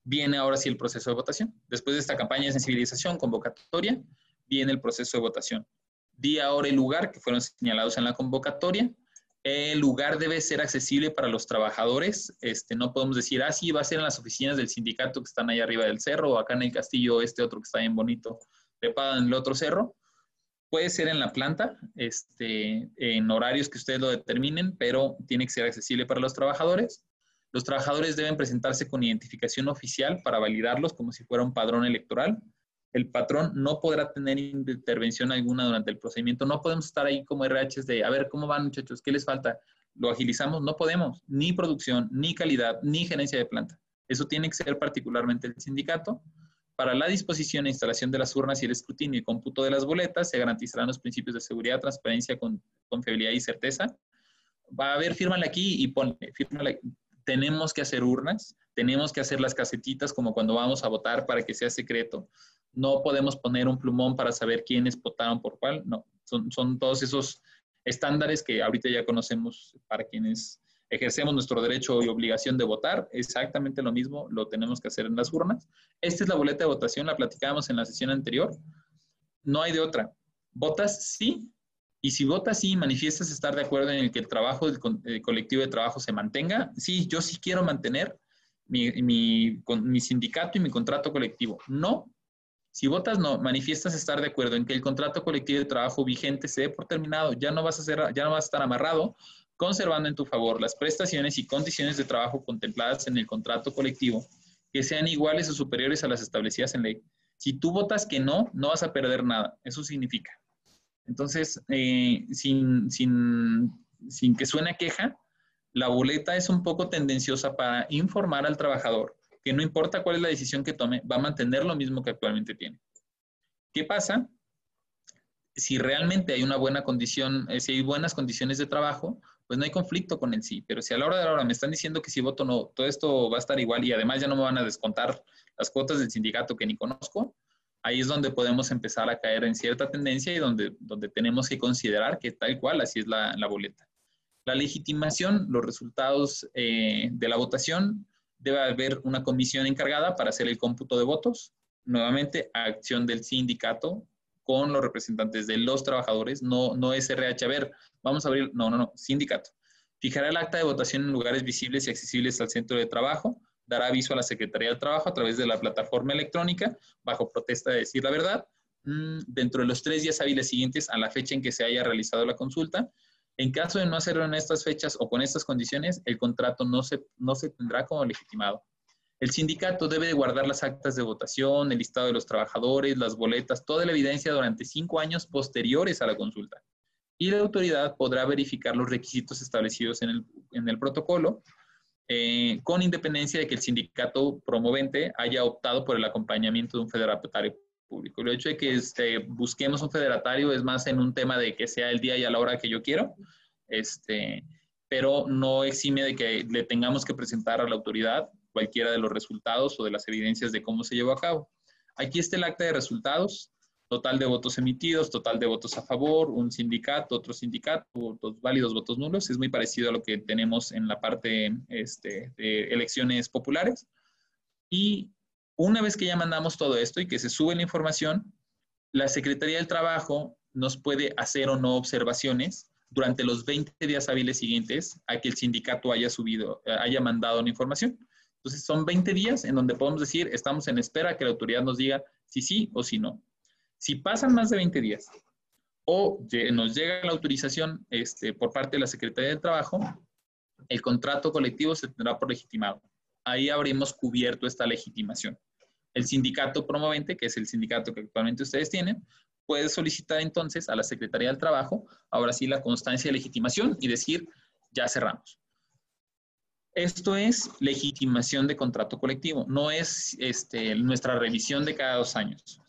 viene ahora sí el proceso de votación. Después de esta campaña de sensibilización, convocatoria, viene el proceso de votación. Día, hora y lugar que fueron señalados en la convocatoria. El lugar debe ser accesible para los trabajadores. Este, no podemos decir, ah, sí, va a ser en las oficinas del sindicato que están ahí arriba del cerro, o acá en el castillo, este otro que está bien bonito, preparan en el otro cerro. Puede ser en la planta, este, en horarios que ustedes lo determinen, pero tiene que ser accesible para los trabajadores. Los trabajadores deben presentarse con identificación oficial para validarlos como si fuera un padrón electoral. El patrón no podrá tener intervención alguna durante el procedimiento. No podemos estar ahí como RHs de, a ver, ¿cómo van muchachos? ¿Qué les falta? Lo agilizamos, no podemos, ni producción, ni calidad, ni gerencia de planta. Eso tiene que ser particularmente el sindicato. Para la disposición e instalación de las urnas y el escrutinio y cómputo de las boletas, se garantizarán los principios de seguridad, transparencia, confiabilidad y certeza. Va a ver, fírmale aquí y ponle, fírmale. Tenemos que hacer urnas, tenemos que hacer las casetitas como cuando vamos a votar para que sea secreto no podemos poner un plumón para saber quiénes votaron por cuál, no, son, son todos esos estándares que ahorita ya conocemos para quienes ejercemos nuestro derecho y obligación de votar, exactamente lo mismo lo tenemos que hacer en las urnas. Esta es la boleta de votación, la platicábamos en la sesión anterior. No hay de otra. Votas sí, y si votas sí, manifiestas estar de acuerdo en el que el trabajo del colectivo de trabajo se mantenga. Sí, yo sí quiero mantener mi, mi, mi sindicato y mi contrato colectivo. No, si votas no, manifiestas estar de acuerdo en que el contrato colectivo de trabajo vigente se dé por terminado, ya no vas a ser, ya no vas a estar amarrado, conservando en tu favor las prestaciones y condiciones de trabajo contempladas en el contrato colectivo que sean iguales o superiores a las establecidas en ley. Si tú votas que no, no vas a perder nada. Eso significa. Entonces, eh, sin, sin, sin que suene queja, la boleta es un poco tendenciosa para informar al trabajador que no importa cuál es la decisión que tome, va a mantener lo mismo que actualmente tiene. ¿Qué pasa? Si realmente hay una buena condición, eh, si hay buenas condiciones de trabajo, pues no hay conflicto con el sí. Pero si a la hora de la hora me están diciendo que si voto no, todo esto va a estar igual y además ya no me van a descontar las cuotas del sindicato que ni conozco, ahí es donde podemos empezar a caer en cierta tendencia y donde, donde tenemos que considerar que tal cual así es la, boleta. La legitimación, los resultados eh, de la votación debe haber una comisión encargada para hacer el cómputo de votos. Nuevamente, acción del sindicato con los representantes de los trabajadores, no, no SRH. A ver, vamos a abrir, no, no, no, sindicato. Fijará el acta de votación en lugares visibles y accesibles al centro de trabajo. Dará aviso a la Secretaría del Trabajo a través de la plataforma electrónica, bajo protesta de decir la verdad, mm, dentro de los tres días hábiles siguientes a la fecha en que se haya realizado la consulta en caso de no hacerlo en estas fechas o con estas condiciones, el contrato no se, no se tendrá como legitimado. El sindicato debe de guardar las actas de votación, el listado de los trabajadores, las boletas, toda la evidencia durante cinco años posteriores a la consulta. Y la autoridad podrá verificar los requisitos establecidos en el, protocolo, eh, con independencia de que el sindicato promovente haya optado por el acompañamiento de un federatario público. El hecho de que este, busquemos un federatario es más en un tema de que sea el día y a la hora que yo quiero, este, pero no exime de que le tengamos que presentar a la autoridad cualquiera de los resultados o de las evidencias de cómo se llevó a cabo. Aquí está el acta de resultados, total de votos emitidos, total de votos a favor, un sindicato, otro sindicato, votos válidos, votos nulos. Es muy parecido a lo que tenemos en la parte este, de elecciones populares. Y una vez que ya mandamos todo esto y que se sube la información, la Secretaría del Trabajo nos puede hacer o no observaciones durante los 20 días hábiles siguientes a que el sindicato haya subido, haya mandado la información. Entonces, son 20 días en donde podemos decir, estamos en espera que la autoridad nos diga si sí o si no. Si pasan más de 20 días o nos llega la autorización este, por parte de la Secretaría del Trabajo, el contrato colectivo se tendrá por legitimado ahí habríamos cubierto esta legitimación. El sindicato promovente, que es el sindicato que actualmente ustedes tienen, puede solicitar entonces a la Secretaría del Trabajo, ahora sí, la constancia de legitimación y decir, ya cerramos. Esto es legitimación de contrato colectivo, no es este, nuestra revisión de cada dos años.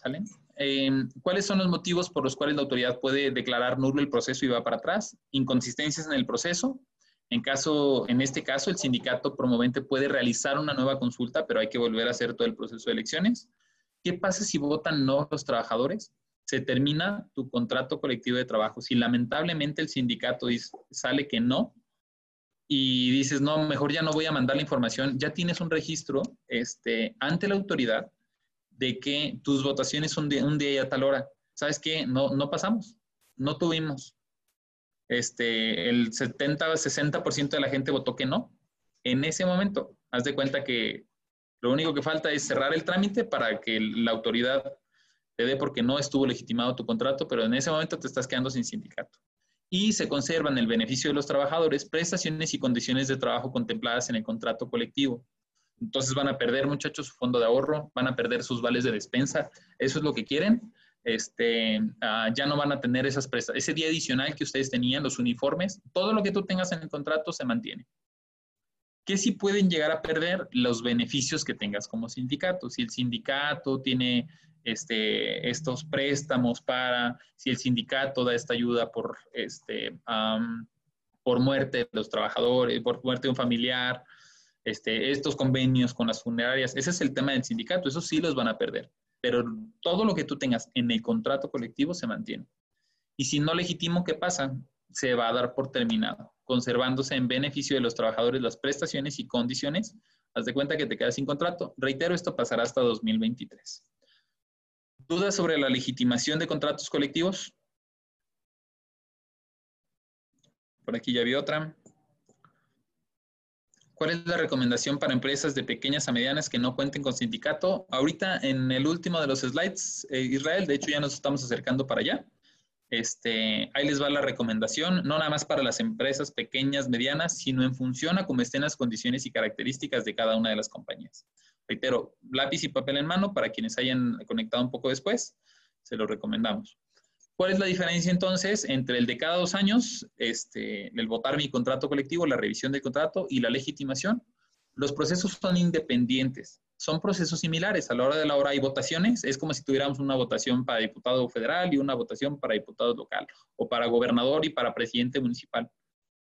Em, ¿Cuáles son los motivos por los cuales la autoridad puede declarar nulo el proceso y va para atrás? Inconsistencias en el proceso, en, caso, en este caso, el sindicato promovente puede realizar una nueva consulta, pero hay que volver a hacer todo el proceso de elecciones. ¿Qué pasa si votan no los trabajadores? Se termina tu contrato colectivo de trabajo. Si lamentablemente el sindicato dice, sale que no y dices, no, mejor ya no voy a mandar la información, ya tienes un registro este, ante la autoridad de que tus votaciones son de un día y a tal hora. ¿Sabes qué? No, no pasamos, no tuvimos este, el 70 o 60% de la gente votó que no. En ese momento, haz de cuenta que lo único que falta es cerrar el trámite para que la autoridad te dé porque no estuvo legitimado tu contrato, pero en ese momento te estás quedando sin sindicato. Y se conservan el beneficio de los trabajadores, prestaciones y condiciones de trabajo contempladas en el contrato colectivo. Entonces van a perder, muchachos, su fondo de ahorro, van a perder sus vales de despensa. Eso es lo que quieren. Este, ah, ya no van a tener esas prestaciones. Ese día adicional que ustedes tenían, los uniformes, todo lo que tú tengas en el contrato se mantiene. ¿Qué sí pueden llegar a perder? Los beneficios que tengas como sindicato. Si el sindicato tiene este, estos préstamos para, si el sindicato da esta ayuda por, este, por muerte de los trabajadores, por muerte de un familiar, este, estos convenios con las funerarias, ese es el tema del sindicato, eso sí los van a perder, pero todo lo que tú tengas en el contrato colectivo se mantiene. Y si no legítimo, ¿qué pasa? Se va a dar por terminado, conservándose en beneficio de los trabajadores las prestaciones y condiciones. Haz de cuenta que te quedas sin contrato. Reitero, esto pasará hasta 2023. ¿Dudas sobre la legitimación de contratos colectivos? Por aquí ya vi otra. ¿Cuál es la recomendación para empresas de pequeñas a medianas que no cuenten con sindicato? Ahorita en el último de los slides, eh, Israel, de hecho ya nos estamos acercando para allá. Este, ahí les va la recomendación, no nada más para las empresas pequeñas, medianas, sino en función a cómo estén las condiciones y características de cada una de las compañías. Reitero, lápiz y papel en mano para quienes hayan conectado un poco después, se lo recomendamos. ¿Cuál es la diferencia entonces entre el de cada dos años, este, el votar mi contrato colectivo, la revisión del contrato y la legitimación? Los procesos son independientes, son procesos similares. A la hora de la hora hay votaciones, es como si tuviéramos una votación para diputado federal y una votación para diputado local, o para gobernador y para presidente municipal.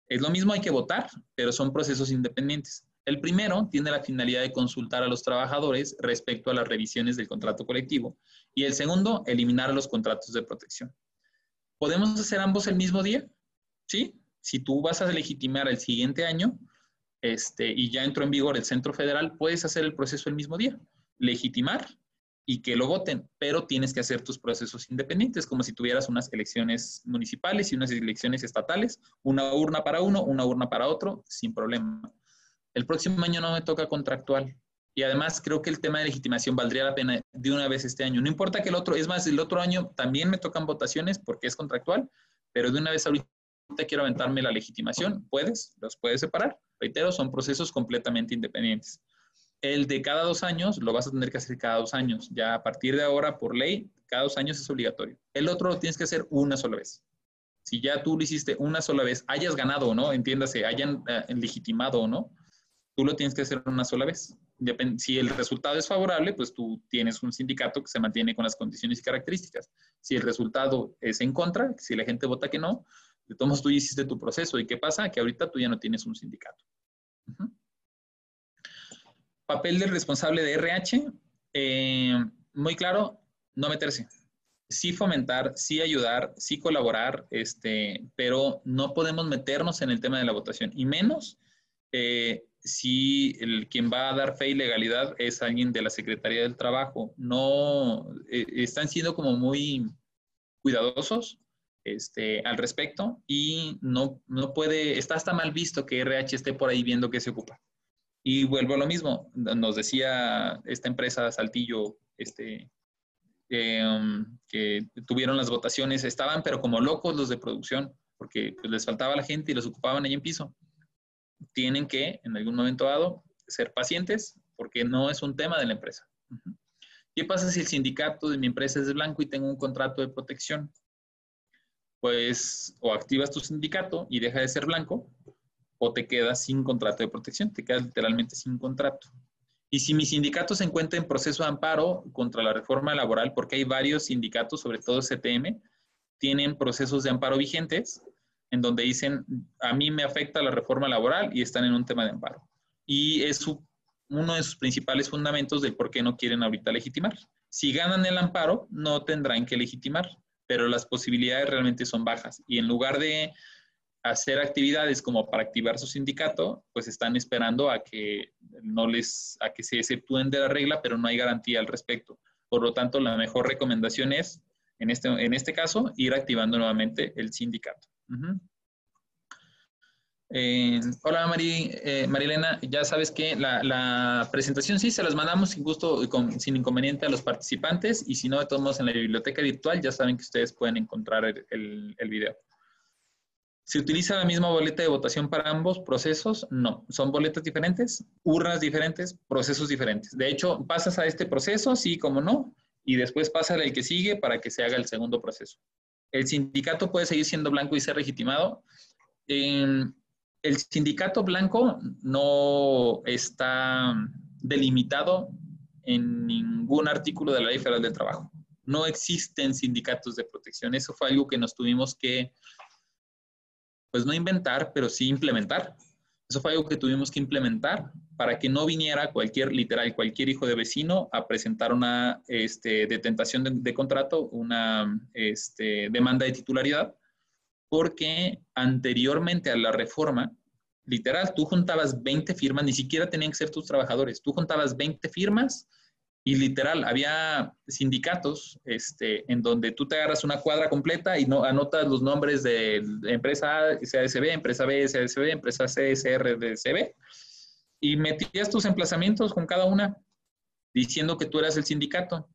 Es lo mismo, hay que votar, pero son procesos independientes. El primero tiene la finalidad de consultar a los trabajadores respecto a las revisiones del contrato colectivo y el segundo, eliminar los contratos de protección. ¿Podemos hacer ambos el mismo día? Sí. Si tú vas a legitimar el siguiente año este, y ya entró en vigor el centro federal, puedes hacer el proceso el mismo día. Legitimar y que lo voten, pero tienes que hacer tus procesos independientes, como si tuvieras unas elecciones municipales y unas elecciones estatales, una urna para uno, una urna para otro, sin problema. El próximo año no me toca contractual. Y además creo que el tema de legitimación valdría la pena de una vez este año. No importa que el otro, es más, el otro año también me tocan votaciones porque es contractual, pero de una vez ahorita quiero aventarme la legitimación. Puedes, los puedes separar. Reitero, son procesos completamente independientes. El de cada dos años lo vas a tener que hacer cada dos años. Ya a partir de ahora, por ley, cada dos años es obligatorio. El otro lo tienes que hacer una sola vez. Si ya tú lo hiciste una sola vez, hayas ganado o no, entiéndase, hayan eh, legitimado o no, tú lo tienes que hacer una sola vez. Si el resultado es favorable, pues tú tienes un sindicato que se mantiene con las condiciones y características. Si el resultado es en contra, si la gente vota que no, de todos tú hiciste tu proceso. ¿Y qué pasa? Que ahorita tú ya no tienes un sindicato. Papel del responsable de RH, eh, muy claro, no meterse. Sí fomentar, sí ayudar, sí colaborar, este, pero no podemos meternos en el tema de la votación, y menos eh, si el, quien va a dar fe y legalidad es alguien de la Secretaría del Trabajo. No, eh, están siendo como muy cuidadosos este, al respecto y no, no puede, está hasta mal visto que RH esté por ahí viendo qué se ocupa. Y vuelvo a lo mismo, nos decía esta empresa Saltillo, este, um, que tuvieron las votaciones, estaban pero como locos los de producción, porque pues, les faltaba la gente y los ocupaban ahí en piso tienen que, en algún momento dado, ser pacientes porque no es un tema de la empresa. ¿Qué pasa si el sindicato de mi empresa es blanco y tengo un contrato de protección? Pues o activas tu sindicato y deja de ser blanco o te quedas sin contrato de protección, te quedas literalmente sin contrato. Y si mi sindicato se encuentra en proceso de amparo contra la reforma laboral, porque hay varios sindicatos, sobre todo CTM, tienen procesos de amparo vigentes, en donde dicen, a mí me afecta la reforma laboral y están en un tema de amparo. Y es uno de sus principales fundamentos de por qué no quieren ahorita legitimar. Si ganan el amparo, no tendrán que legitimar, pero las posibilidades realmente son bajas. Y en lugar de hacer actividades como para activar su sindicato, pues están esperando a que no les, a que se exceptúen de la regla, pero no hay garantía al respecto. Por lo tanto, la mejor recomendación es, en este, en este caso, ir activando nuevamente el sindicato. Eh, hola Mari, eh, ya sabes que la, presentación sí se las mandamos sin gusto, sin inconveniente a los participantes y si no, de todos modos en la biblioteca virtual ya saben que ustedes pueden encontrar el, el, video. ¿Se utiliza la misma boleta de votación para ambos procesos? No, son boletas diferentes, urnas diferentes, procesos diferentes. De hecho, pasas a este proceso, sí como no, y después pasa al que sigue para que se haga el segundo proceso. El sindicato puede seguir siendo blanco y ser legitimado. el sindicato blanco no está delimitado en ningún artículo de la Ley Federal del Trabajo. No existen sindicatos de protección. Eso fue algo que nos tuvimos que pues no inventar, pero sí implementar. Eso fue algo que tuvimos que implementar para que no viniera cualquier, literal, cualquier hijo de vecino a presentar una este, detentación de, contrato, una este, demanda de titularidad, porque anteriormente a la reforma, literal, tú juntabas 20 firmas, ni siquiera tenían que ser tus trabajadores, tú juntabas 20 firmas y literal, había sindicatos este, en donde tú te agarras una cuadra completa y no anotas los nombres de empresa A, CASB, empresa B, CASB, empresa C, CRDCB, y metías tus emplazamientos con cada una diciendo que tú eras el sindicato.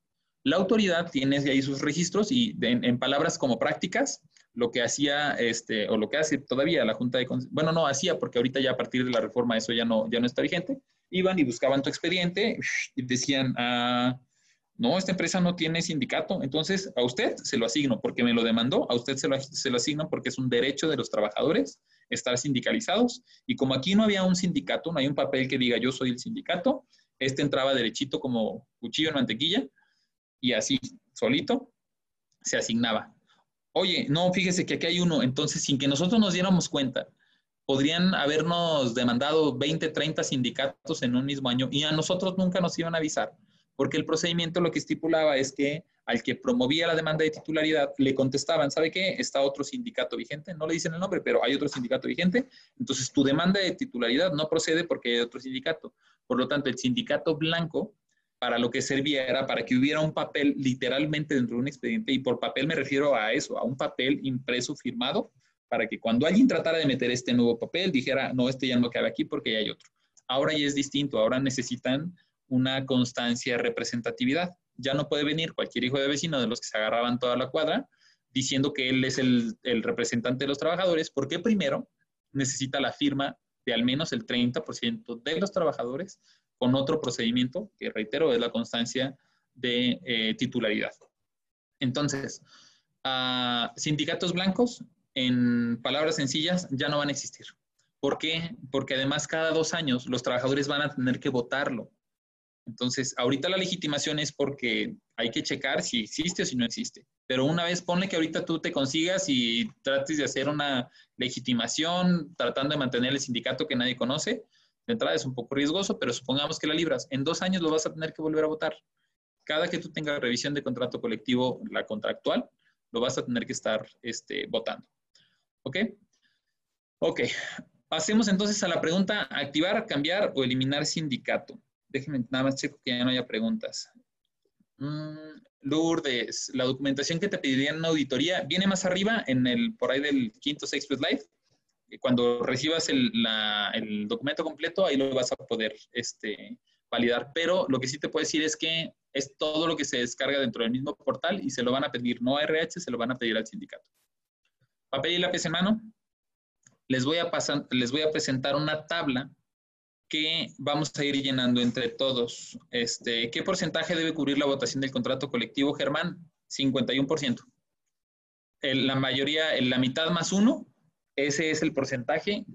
La autoridad tiene ahí sus registros y en, palabras como prácticas, lo que hacía, este, o lo que hace todavía la Junta de... Bueno, no hacía porque ahorita ya a partir de la reforma eso ya no, ya no está vigente, iban y buscaban tu expediente y decían, ah, no, esta empresa no tiene sindicato, entonces a usted se lo asigno porque me lo demandó, a usted se lo, se lo asigno porque es un derecho de los trabajadores estar sindicalizados. Y como aquí no había un sindicato, no hay un papel que diga yo soy el sindicato, este entraba derechito como cuchillo en mantequilla y así, solito, se asignaba. Oye, no, fíjese que aquí hay uno, entonces sin que nosotros nos diéramos cuenta, podrían habernos demandado 20, 30 sindicatos en un mismo año y a nosotros nunca nos iban a avisar, porque el procedimiento lo que estipulaba es que al que promovía la demanda de titularidad le contestaban, ¿sabe qué? Está otro sindicato vigente, no le dicen el nombre, pero hay otro sindicato vigente, entonces tu demanda de titularidad no procede porque hay otro sindicato. Por lo tanto, el sindicato blanco para lo que servía era para que hubiera un papel literalmente dentro de un expediente, y por papel me refiero a eso, a un papel impreso, firmado, para que cuando alguien tratara de meter este nuevo papel dijera, no, este ya no cabe aquí porque ya hay otro. Ahora ya es distinto, ahora necesitan una constancia de representatividad. Ya no puede venir cualquier hijo de vecino de los que se agarraban toda la cuadra diciendo que él es el, representante de los trabajadores, porque primero necesita la firma de al menos el 30% de los trabajadores con otro procedimiento, que reitero, es la constancia de eh, titularidad. Entonces, uh, sindicatos blancos en palabras sencillas, ya no van a existir. ¿Por qué? Porque además cada dos años los trabajadores van a tener que votarlo. Entonces, ahorita la legitimación es porque hay que checar si existe o si no existe. Pero una vez ponle que ahorita tú te consigas y trates de hacer una legitimación tratando de mantener el sindicato que nadie conoce, de entrada es un poco riesgoso, pero supongamos que la libras. En dos años lo vas a tener que volver a votar. Cada que tú tengas revisión de contrato colectivo, la contractual, lo vas a tener que estar este, votando. ¿Ok? Ok. Pasemos entonces a la pregunta, activar, cambiar o eliminar sindicato. Déjenme nada más checo que ya no haya preguntas. Mm, Lourdes, la documentación que te pedirían en auditoría viene más arriba en el, por ahí del quinto, sexto slide. Cuando recibas el, el, documento completo, ahí lo vas a poder este, validar. Pero lo que sí te puedo decir es que es todo lo que se descarga dentro del mismo portal y se lo van a pedir no a RH, se lo van a pedir al sindicato papel y lápiz en mano, les voy a, pasar, les voy a presentar una tabla que vamos a ir llenando entre todos. Este, ¿Qué porcentaje debe cubrir la votación del contrato colectivo, Germán? 51%. la mayoría, la mitad más uno, ese es el porcentaje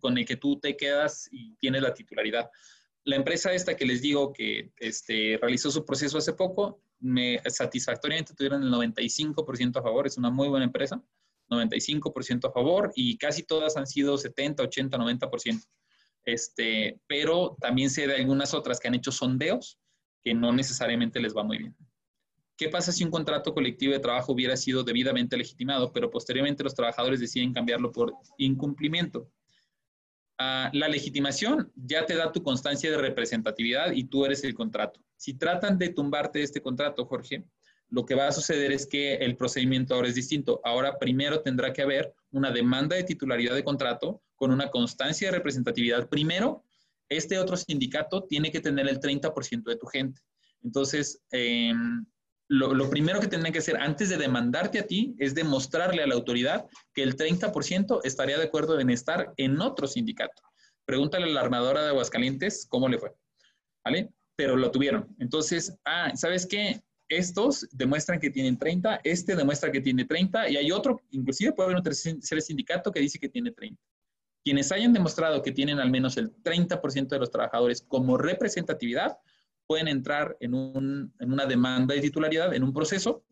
con el que tú te quedas y tienes la titularidad. La empresa esta que les digo que este, realizó su proceso hace poco, me, satisfactoriamente tuvieron el 95% a favor, es una muy buena empresa. 95% a favor y casi todas han sido 70, 80, 90%. Este, pero también sé de algunas otras que han hecho sondeos que no necesariamente les va muy bien. ¿Qué pasa si un contrato colectivo de trabajo hubiera sido debidamente legitimado, pero posteriormente los trabajadores deciden cambiarlo por incumplimiento? Ah, la legitimación ya te da tu constancia de representatividad y tú eres el contrato. Si tratan de tumbarte este contrato, Jorge, lo que va a suceder es que el procedimiento ahora es distinto. Ahora primero tendrá que haber una demanda de titularidad de contrato con una constancia de representatividad. Primero, este otro sindicato tiene que tener el 30% de tu gente. Entonces, em, lo, primero que tendrían que hacer antes de demandarte a ti es demostrarle a la autoridad que el 30% estaría de acuerdo en estar en otro sindicato. Pregúntale a la armadora de Aguascalientes cómo le fue, ¿vale? Pero lo tuvieron. Entonces, ah, ¿sabes qué? Estos demuestran que tienen 30, este demuestra que tiene 30 y hay otro, inclusive puede haber un tercer sindicato que dice que tiene 30. Quienes hayan demostrado que tienen al menos el 30% de los trabajadores como representatividad, pueden entrar en, una demanda de titularidad, en un proceso,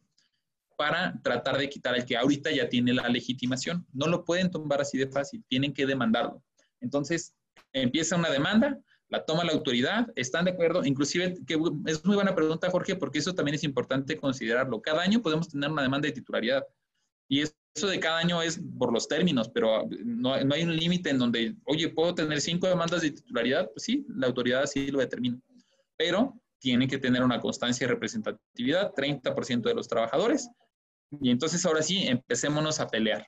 para tratar de quitar al que ahorita ya tiene la legitimación. No lo pueden tomar así de fácil, tienen que demandarlo. Entonces, empieza una demanda, la toma la autoridad, están de acuerdo, inclusive, que es muy buena pregunta, Jorge, porque eso también es importante considerarlo. Cada año podemos tener una demanda de titularidad y de cada año es por los términos, pero no, no hay un límite en donde, oye, ¿puedo tener cinco demandas de titularidad? Pues sí, la autoridad así lo determina pero tiene que tener una constancia de representatividad, 30% de los trabajadores. Y entonces ahora sí, empecémonos a pelear.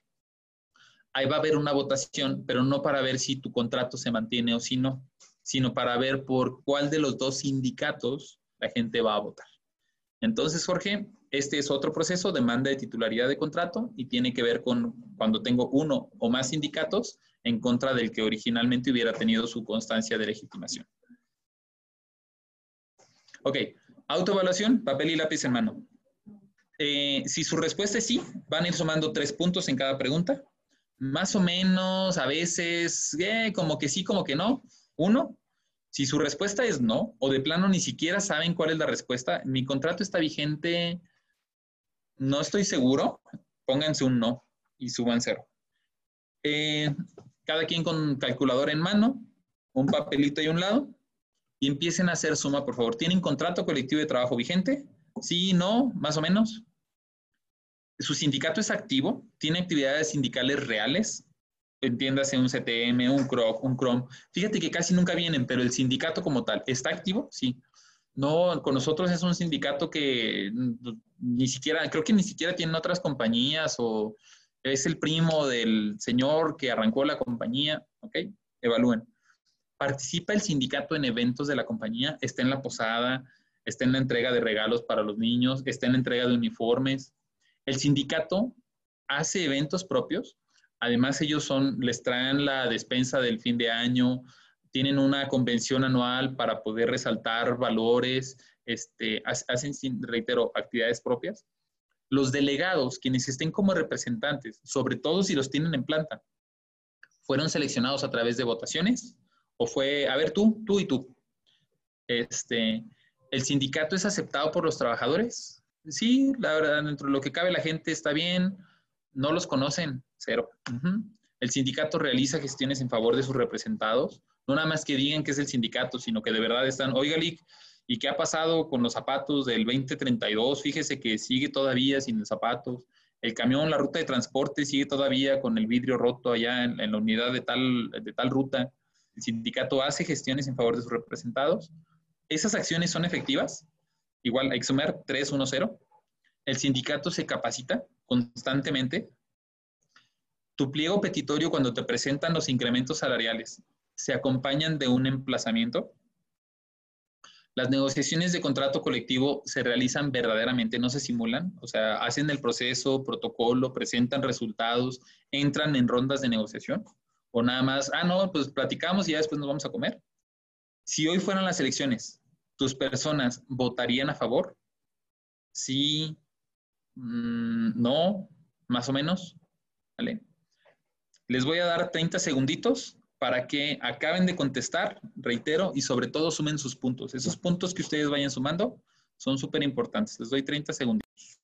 Ahí va a haber una votación, pero no para ver si tu contrato se mantiene o si no, sino para ver por cuál de los dos sindicatos la gente va a votar. Entonces, Jorge, este es otro proceso, demanda de titularidad de contrato y tiene que ver con cuando tengo uno o más sindicatos en contra del que originalmente hubiera tenido su constancia de legitimación. Ok, autoevaluación, papel y lápiz en mano. Eh, si su respuesta es sí, van a ir sumando tres puntos en cada pregunta. Más o menos, a veces, eh, como que sí, como que no. Uno, si su respuesta es no, o de plano ni siquiera saben cuál es la respuesta, mi contrato está vigente, no estoy seguro, pónganse un no y suban cero. Eh, cada quien con calculador en mano, un papelito y un lado y empiecen a hacer suma, por favor. ¿Tienen contrato colectivo de trabajo vigente? Sí, no, más o menos. ¿Su sindicato es activo? ¿Tiene actividades sindicales reales? Entiéndase un CTM, un CROC, un CROM. Fíjate que casi nunca vienen, pero el sindicato como tal, ¿está activo? Sí. No, con nosotros es un sindicato que ni siquiera, creo que ni siquiera tienen otras compañías o es el primo del señor que arrancó la compañía, ¿ok? Evalúen participa el sindicato en eventos de la compañía, está en la posada, está en la entrega de regalos para los niños, está en la entrega de uniformes. El sindicato hace eventos propios, además ellos son, les traen la despensa del fin de año, tienen una convención anual para poder resaltar valores, este, hacen, reitero, actividades propias. Los delegados, quienes estén como representantes, sobre todo si los tienen en planta, fueron seleccionados a través de votaciones ¿O fue, a ver, tú, tú y tú? Este, ¿El sindicato es aceptado por los trabajadores? Sí, la verdad, dentro de lo que cabe la gente está bien, no los conocen, cero. El sindicato realiza gestiones en favor de sus representados, no nada más que digan que es el sindicato, sino que de verdad están, oiga, Lick, ¿y qué ha pasado con los zapatos del 2032? Fíjese que sigue todavía sin zapatos. El camión, la ruta de transporte sigue todavía con el vidrio roto allá en, la unidad de tal, de tal ruta el sindicato hace gestiones en favor de sus representados. Esas acciones son efectivas. Igual, sumar 310. El sindicato se capacita constantemente. Tu pliego petitorio, cuando te presentan los incrementos salariales, se acompañan de un emplazamiento. Las negociaciones de contrato colectivo se realizan verdaderamente, no se simulan, o sea, hacen el proceso, protocolo, presentan resultados, entran en rondas de negociación o nada más, ah, no, pues platicamos y ya después nos vamos a comer. Si hoy fueran las elecciones, ¿tus personas votarían a favor? Sí, mm, no, más o menos. ¿Vale? Les voy a dar 30 segunditos para que acaben de contestar, reitero, y sobre todo sumen sus puntos. Esos puntos que ustedes vayan sumando son súper importantes. Les doy 30 segunditos.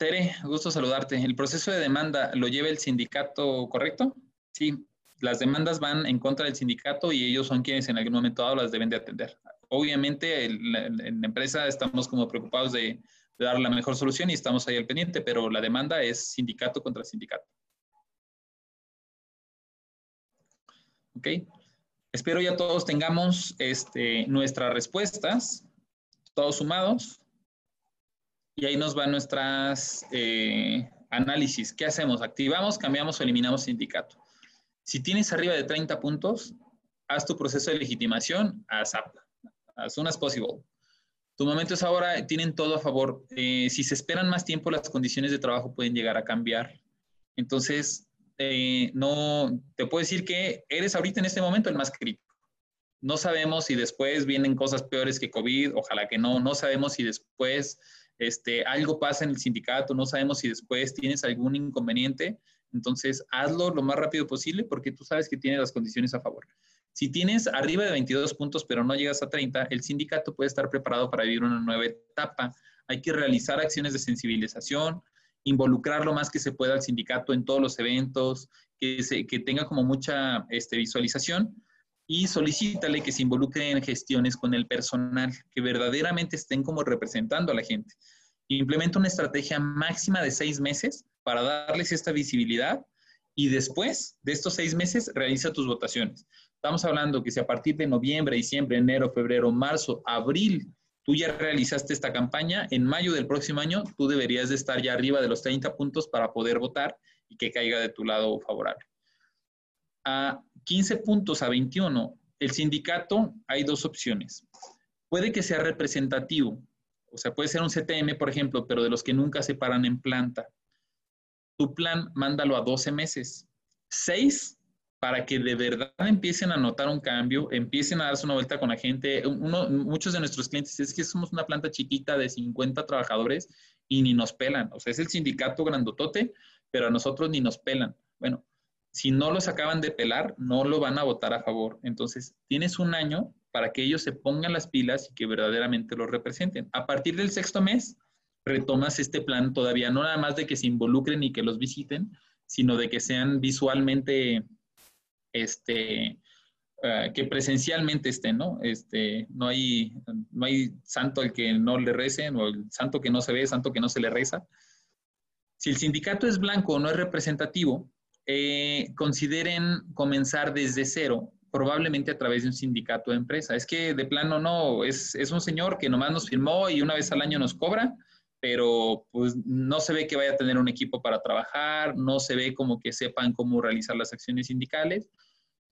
Tere, gusto saludarte. ¿El proceso de demanda lo lleva el sindicato correcto? Sí, las demandas van en contra del sindicato y ellos son quienes en algún momento dado las deben de atender. Obviamente, en la empresa estamos como preocupados de, dar la mejor solución y estamos ahí al pendiente, pero la demanda es sindicato contra sindicato. ¿Ok? Espero ya todos tengamos este, nuestras respuestas, todos sumados. Y ahí nos van nuestras eh, análisis. ¿Qué hacemos? ¿Activamos, cambiamos o eliminamos sindicato? Si tienes arriba de 30 puntos, haz tu proceso de legitimación ASAP, as soon as possible. Tu momento es ahora, tienen todo a favor. Eh, si se esperan más tiempo, las condiciones de trabajo pueden llegar a cambiar. Entonces, eh, no, te puedo decir que eres ahorita en este momento el más crítico. No sabemos si después vienen cosas peores que COVID, ojalá que no. No sabemos si después este, algo pasa en el sindicato, no sabemos si después tienes algún inconveniente. Entonces, hazlo lo más rápido posible porque tú sabes que tienes las condiciones a favor. Si tienes arriba de 22 puntos pero no llegas a 30, el sindicato puede estar preparado para vivir una nueva etapa. Hay que realizar acciones de sensibilización, involucrar lo más que se pueda al sindicato en todos los eventos, que, se, que tenga como mucha este, visualización y solicítale que se involucre en gestiones con el personal, que verdaderamente estén como representando a la gente. Implementa una estrategia máxima de seis meses para darles esta visibilidad y después de estos seis meses realiza tus votaciones. Estamos hablando que si a partir de noviembre, diciembre, enero, febrero, marzo, abril, tú ya realizaste esta campaña, en mayo del próximo año tú deberías de estar ya arriba de los 30 puntos para poder votar y que caiga de tu lado favorable. A 15 puntos a 21, el sindicato hay dos opciones. Puede que sea representativo, o sea, puede ser un CTM, por ejemplo, pero de los que nunca se paran en planta. Tu plan, mándalo a 12 meses. 6 para que de verdad empiecen a notar un cambio, empiecen a darse una vuelta con la gente. muchos de nuestros clientes es que somos una planta chiquita de 50 trabajadores y ni nos pelan. O sea, es el sindicato grandotote, pero a nosotros ni nos pelan. Bueno, si no los acaban de pelar, no lo van a votar a favor. Entonces, tienes un año para que ellos se pongan las pilas y que verdaderamente lo representen. A partir del sexto mes, retomas este plan todavía, no nada más de que se involucren y que los visiten, sino de que sean visualmente este, eh, que presencialmente estén, ¿no? Este, no, hay, no hay santo al que no le recen o el santo que no se ve, santo que no se le reza. Si el sindicato es blanco o no es representativo, eh, consideren comenzar desde cero, probablemente a través de un sindicato de empresa. Es que de plano no, es, es un señor que nomás nos firmó y una vez al año nos cobra, pero pues no se ve que vaya a tener un equipo para trabajar, no se ve como que sepan cómo realizar las acciones sindicales.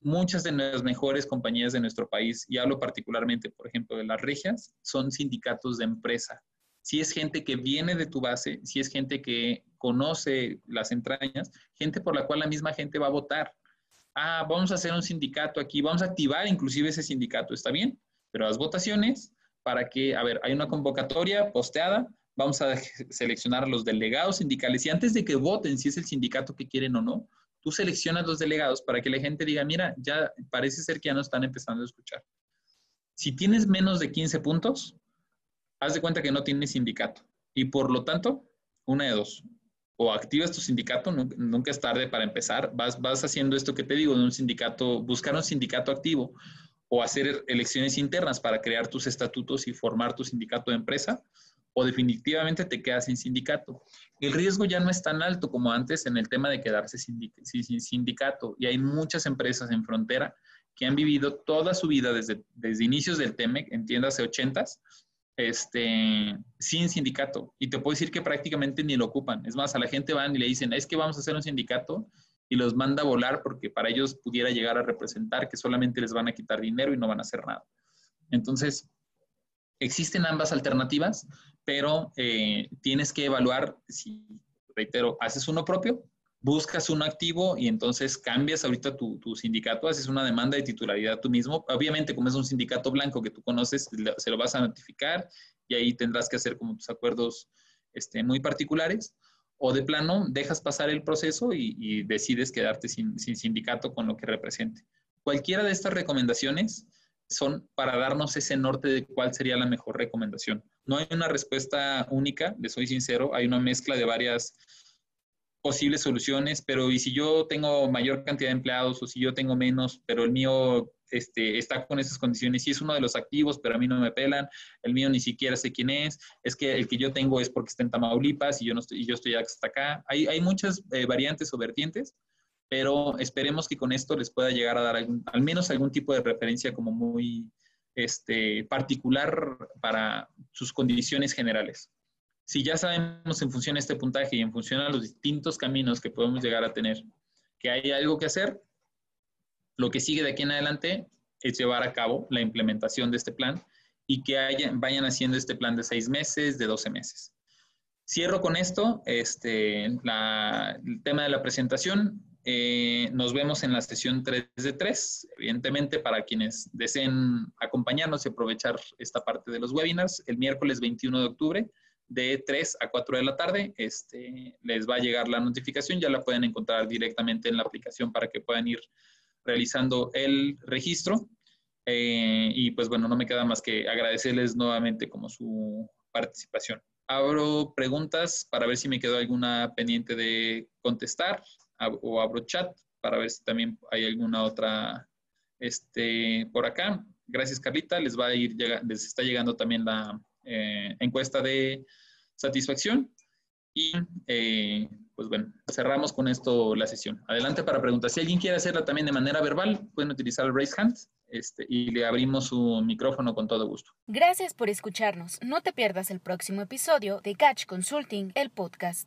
Muchas de las mejores compañías de nuestro país, y hablo particularmente, por ejemplo, de las regias, son sindicatos de empresa. Si es gente que viene de tu base, si es gente que conoce las entrañas, gente por la cual la misma gente va a votar. Ah, vamos a hacer un sindicato aquí, vamos a activar inclusive ese sindicato, ¿está bien? Pero las votaciones para que, a ver, hay una convocatoria posteada, vamos a [LAUGHS] seleccionar a los delegados sindicales y antes de que voten si es el sindicato que quieren o no, tú seleccionas los delegados para que la gente diga, mira, ya parece ser que ya no están empezando a escuchar. Si tienes menos de 15 puntos, haz de cuenta que no tienes sindicato. Y por lo tanto, una de dos, o activas tu sindicato, nunca es tarde para empezar, vas, vas haciendo esto que te digo de un sindicato, buscar un sindicato activo o hacer elecciones internas para crear tus estatutos y formar tu sindicato de empresa, o definitivamente te quedas sin sindicato. El riesgo ya no es tan alto como antes en el tema de quedarse sin sindicato. Y hay muchas empresas en frontera que han vivido toda su vida desde, desde inicios del TEMEC, entiéndase 80s, este, sin sindicato. Y te puedo decir que prácticamente ni lo ocupan. Es más, a la gente van y le dicen, es que vamos a hacer un sindicato y los manda a volar porque para ellos pudiera llegar a representar que solamente les van a quitar dinero y no van a hacer nada. Entonces, existen ambas alternativas pero eh, tienes que evaluar si, reitero, haces uno propio, buscas uno activo y entonces cambias ahorita tu, sindicato, haces una demanda de titularidad tú mismo. Obviamente, como es un sindicato blanco que tú conoces, se lo vas a notificar y ahí tendrás que hacer como tus acuerdos este, muy particulares. O de plano, dejas pasar el proceso y, decides quedarte sin, sin sindicato con lo que represente. Cualquiera de estas recomendaciones son para darnos ese norte de cuál sería la mejor recomendación. No hay una respuesta única, le soy sincero, hay una mezcla de varias, posibles soluciones, pero y si yo tengo mayor cantidad de empleados o si yo tengo menos, pero el mío este, está con esas condiciones, si es uno de los activos, pero a mí no me pelan, el mío ni siquiera sé quién es, es que el que yo tengo es porque está en Tamaulipas y yo, no estoy, y yo estoy hasta acá. Hay, hay muchas eh, variantes o vertientes, pero esperemos que con esto les pueda llegar a dar al menos algún tipo de referencia como muy este, particular para sus condiciones generales si ya sabemos en función de este puntaje y en función a los distintos caminos que podemos llegar a tener, que hay algo que hacer, lo que sigue de aquí en adelante es llevar a cabo la implementación de este plan y que vayan haciendo este plan de seis meses, de 12 meses. Cierro con esto este, el tema de la presentación. Eh, nos vemos en la sesión 3 de 3. Evidentemente, para quienes deseen acompañarnos y aprovechar esta parte de los webinars, el miércoles 21 de octubre de 3 a 4 de la tarde. Este, les va a llegar la notificación, ya la pueden encontrar directamente en la aplicación para que puedan ir realizando el registro. Eh, y pues bueno, no me queda más que agradecerles nuevamente como su participación. Abro preguntas para ver si me quedó alguna pendiente de contestar o abro chat para ver si también hay alguna otra este, por acá. Gracias, Carlita. Les va a ir, les está llegando también la, eh, encuesta de satisfacción. Y eh, pues bueno, cerramos con esto la sesión. Adelante para preguntas. Si alguien quiere hacerla también de manera verbal, pueden utilizar el raise hand este, y le abrimos su micrófono con todo gusto. Gracias por escucharnos. No te pierdas el próximo episodio de Catch Consulting, el podcast.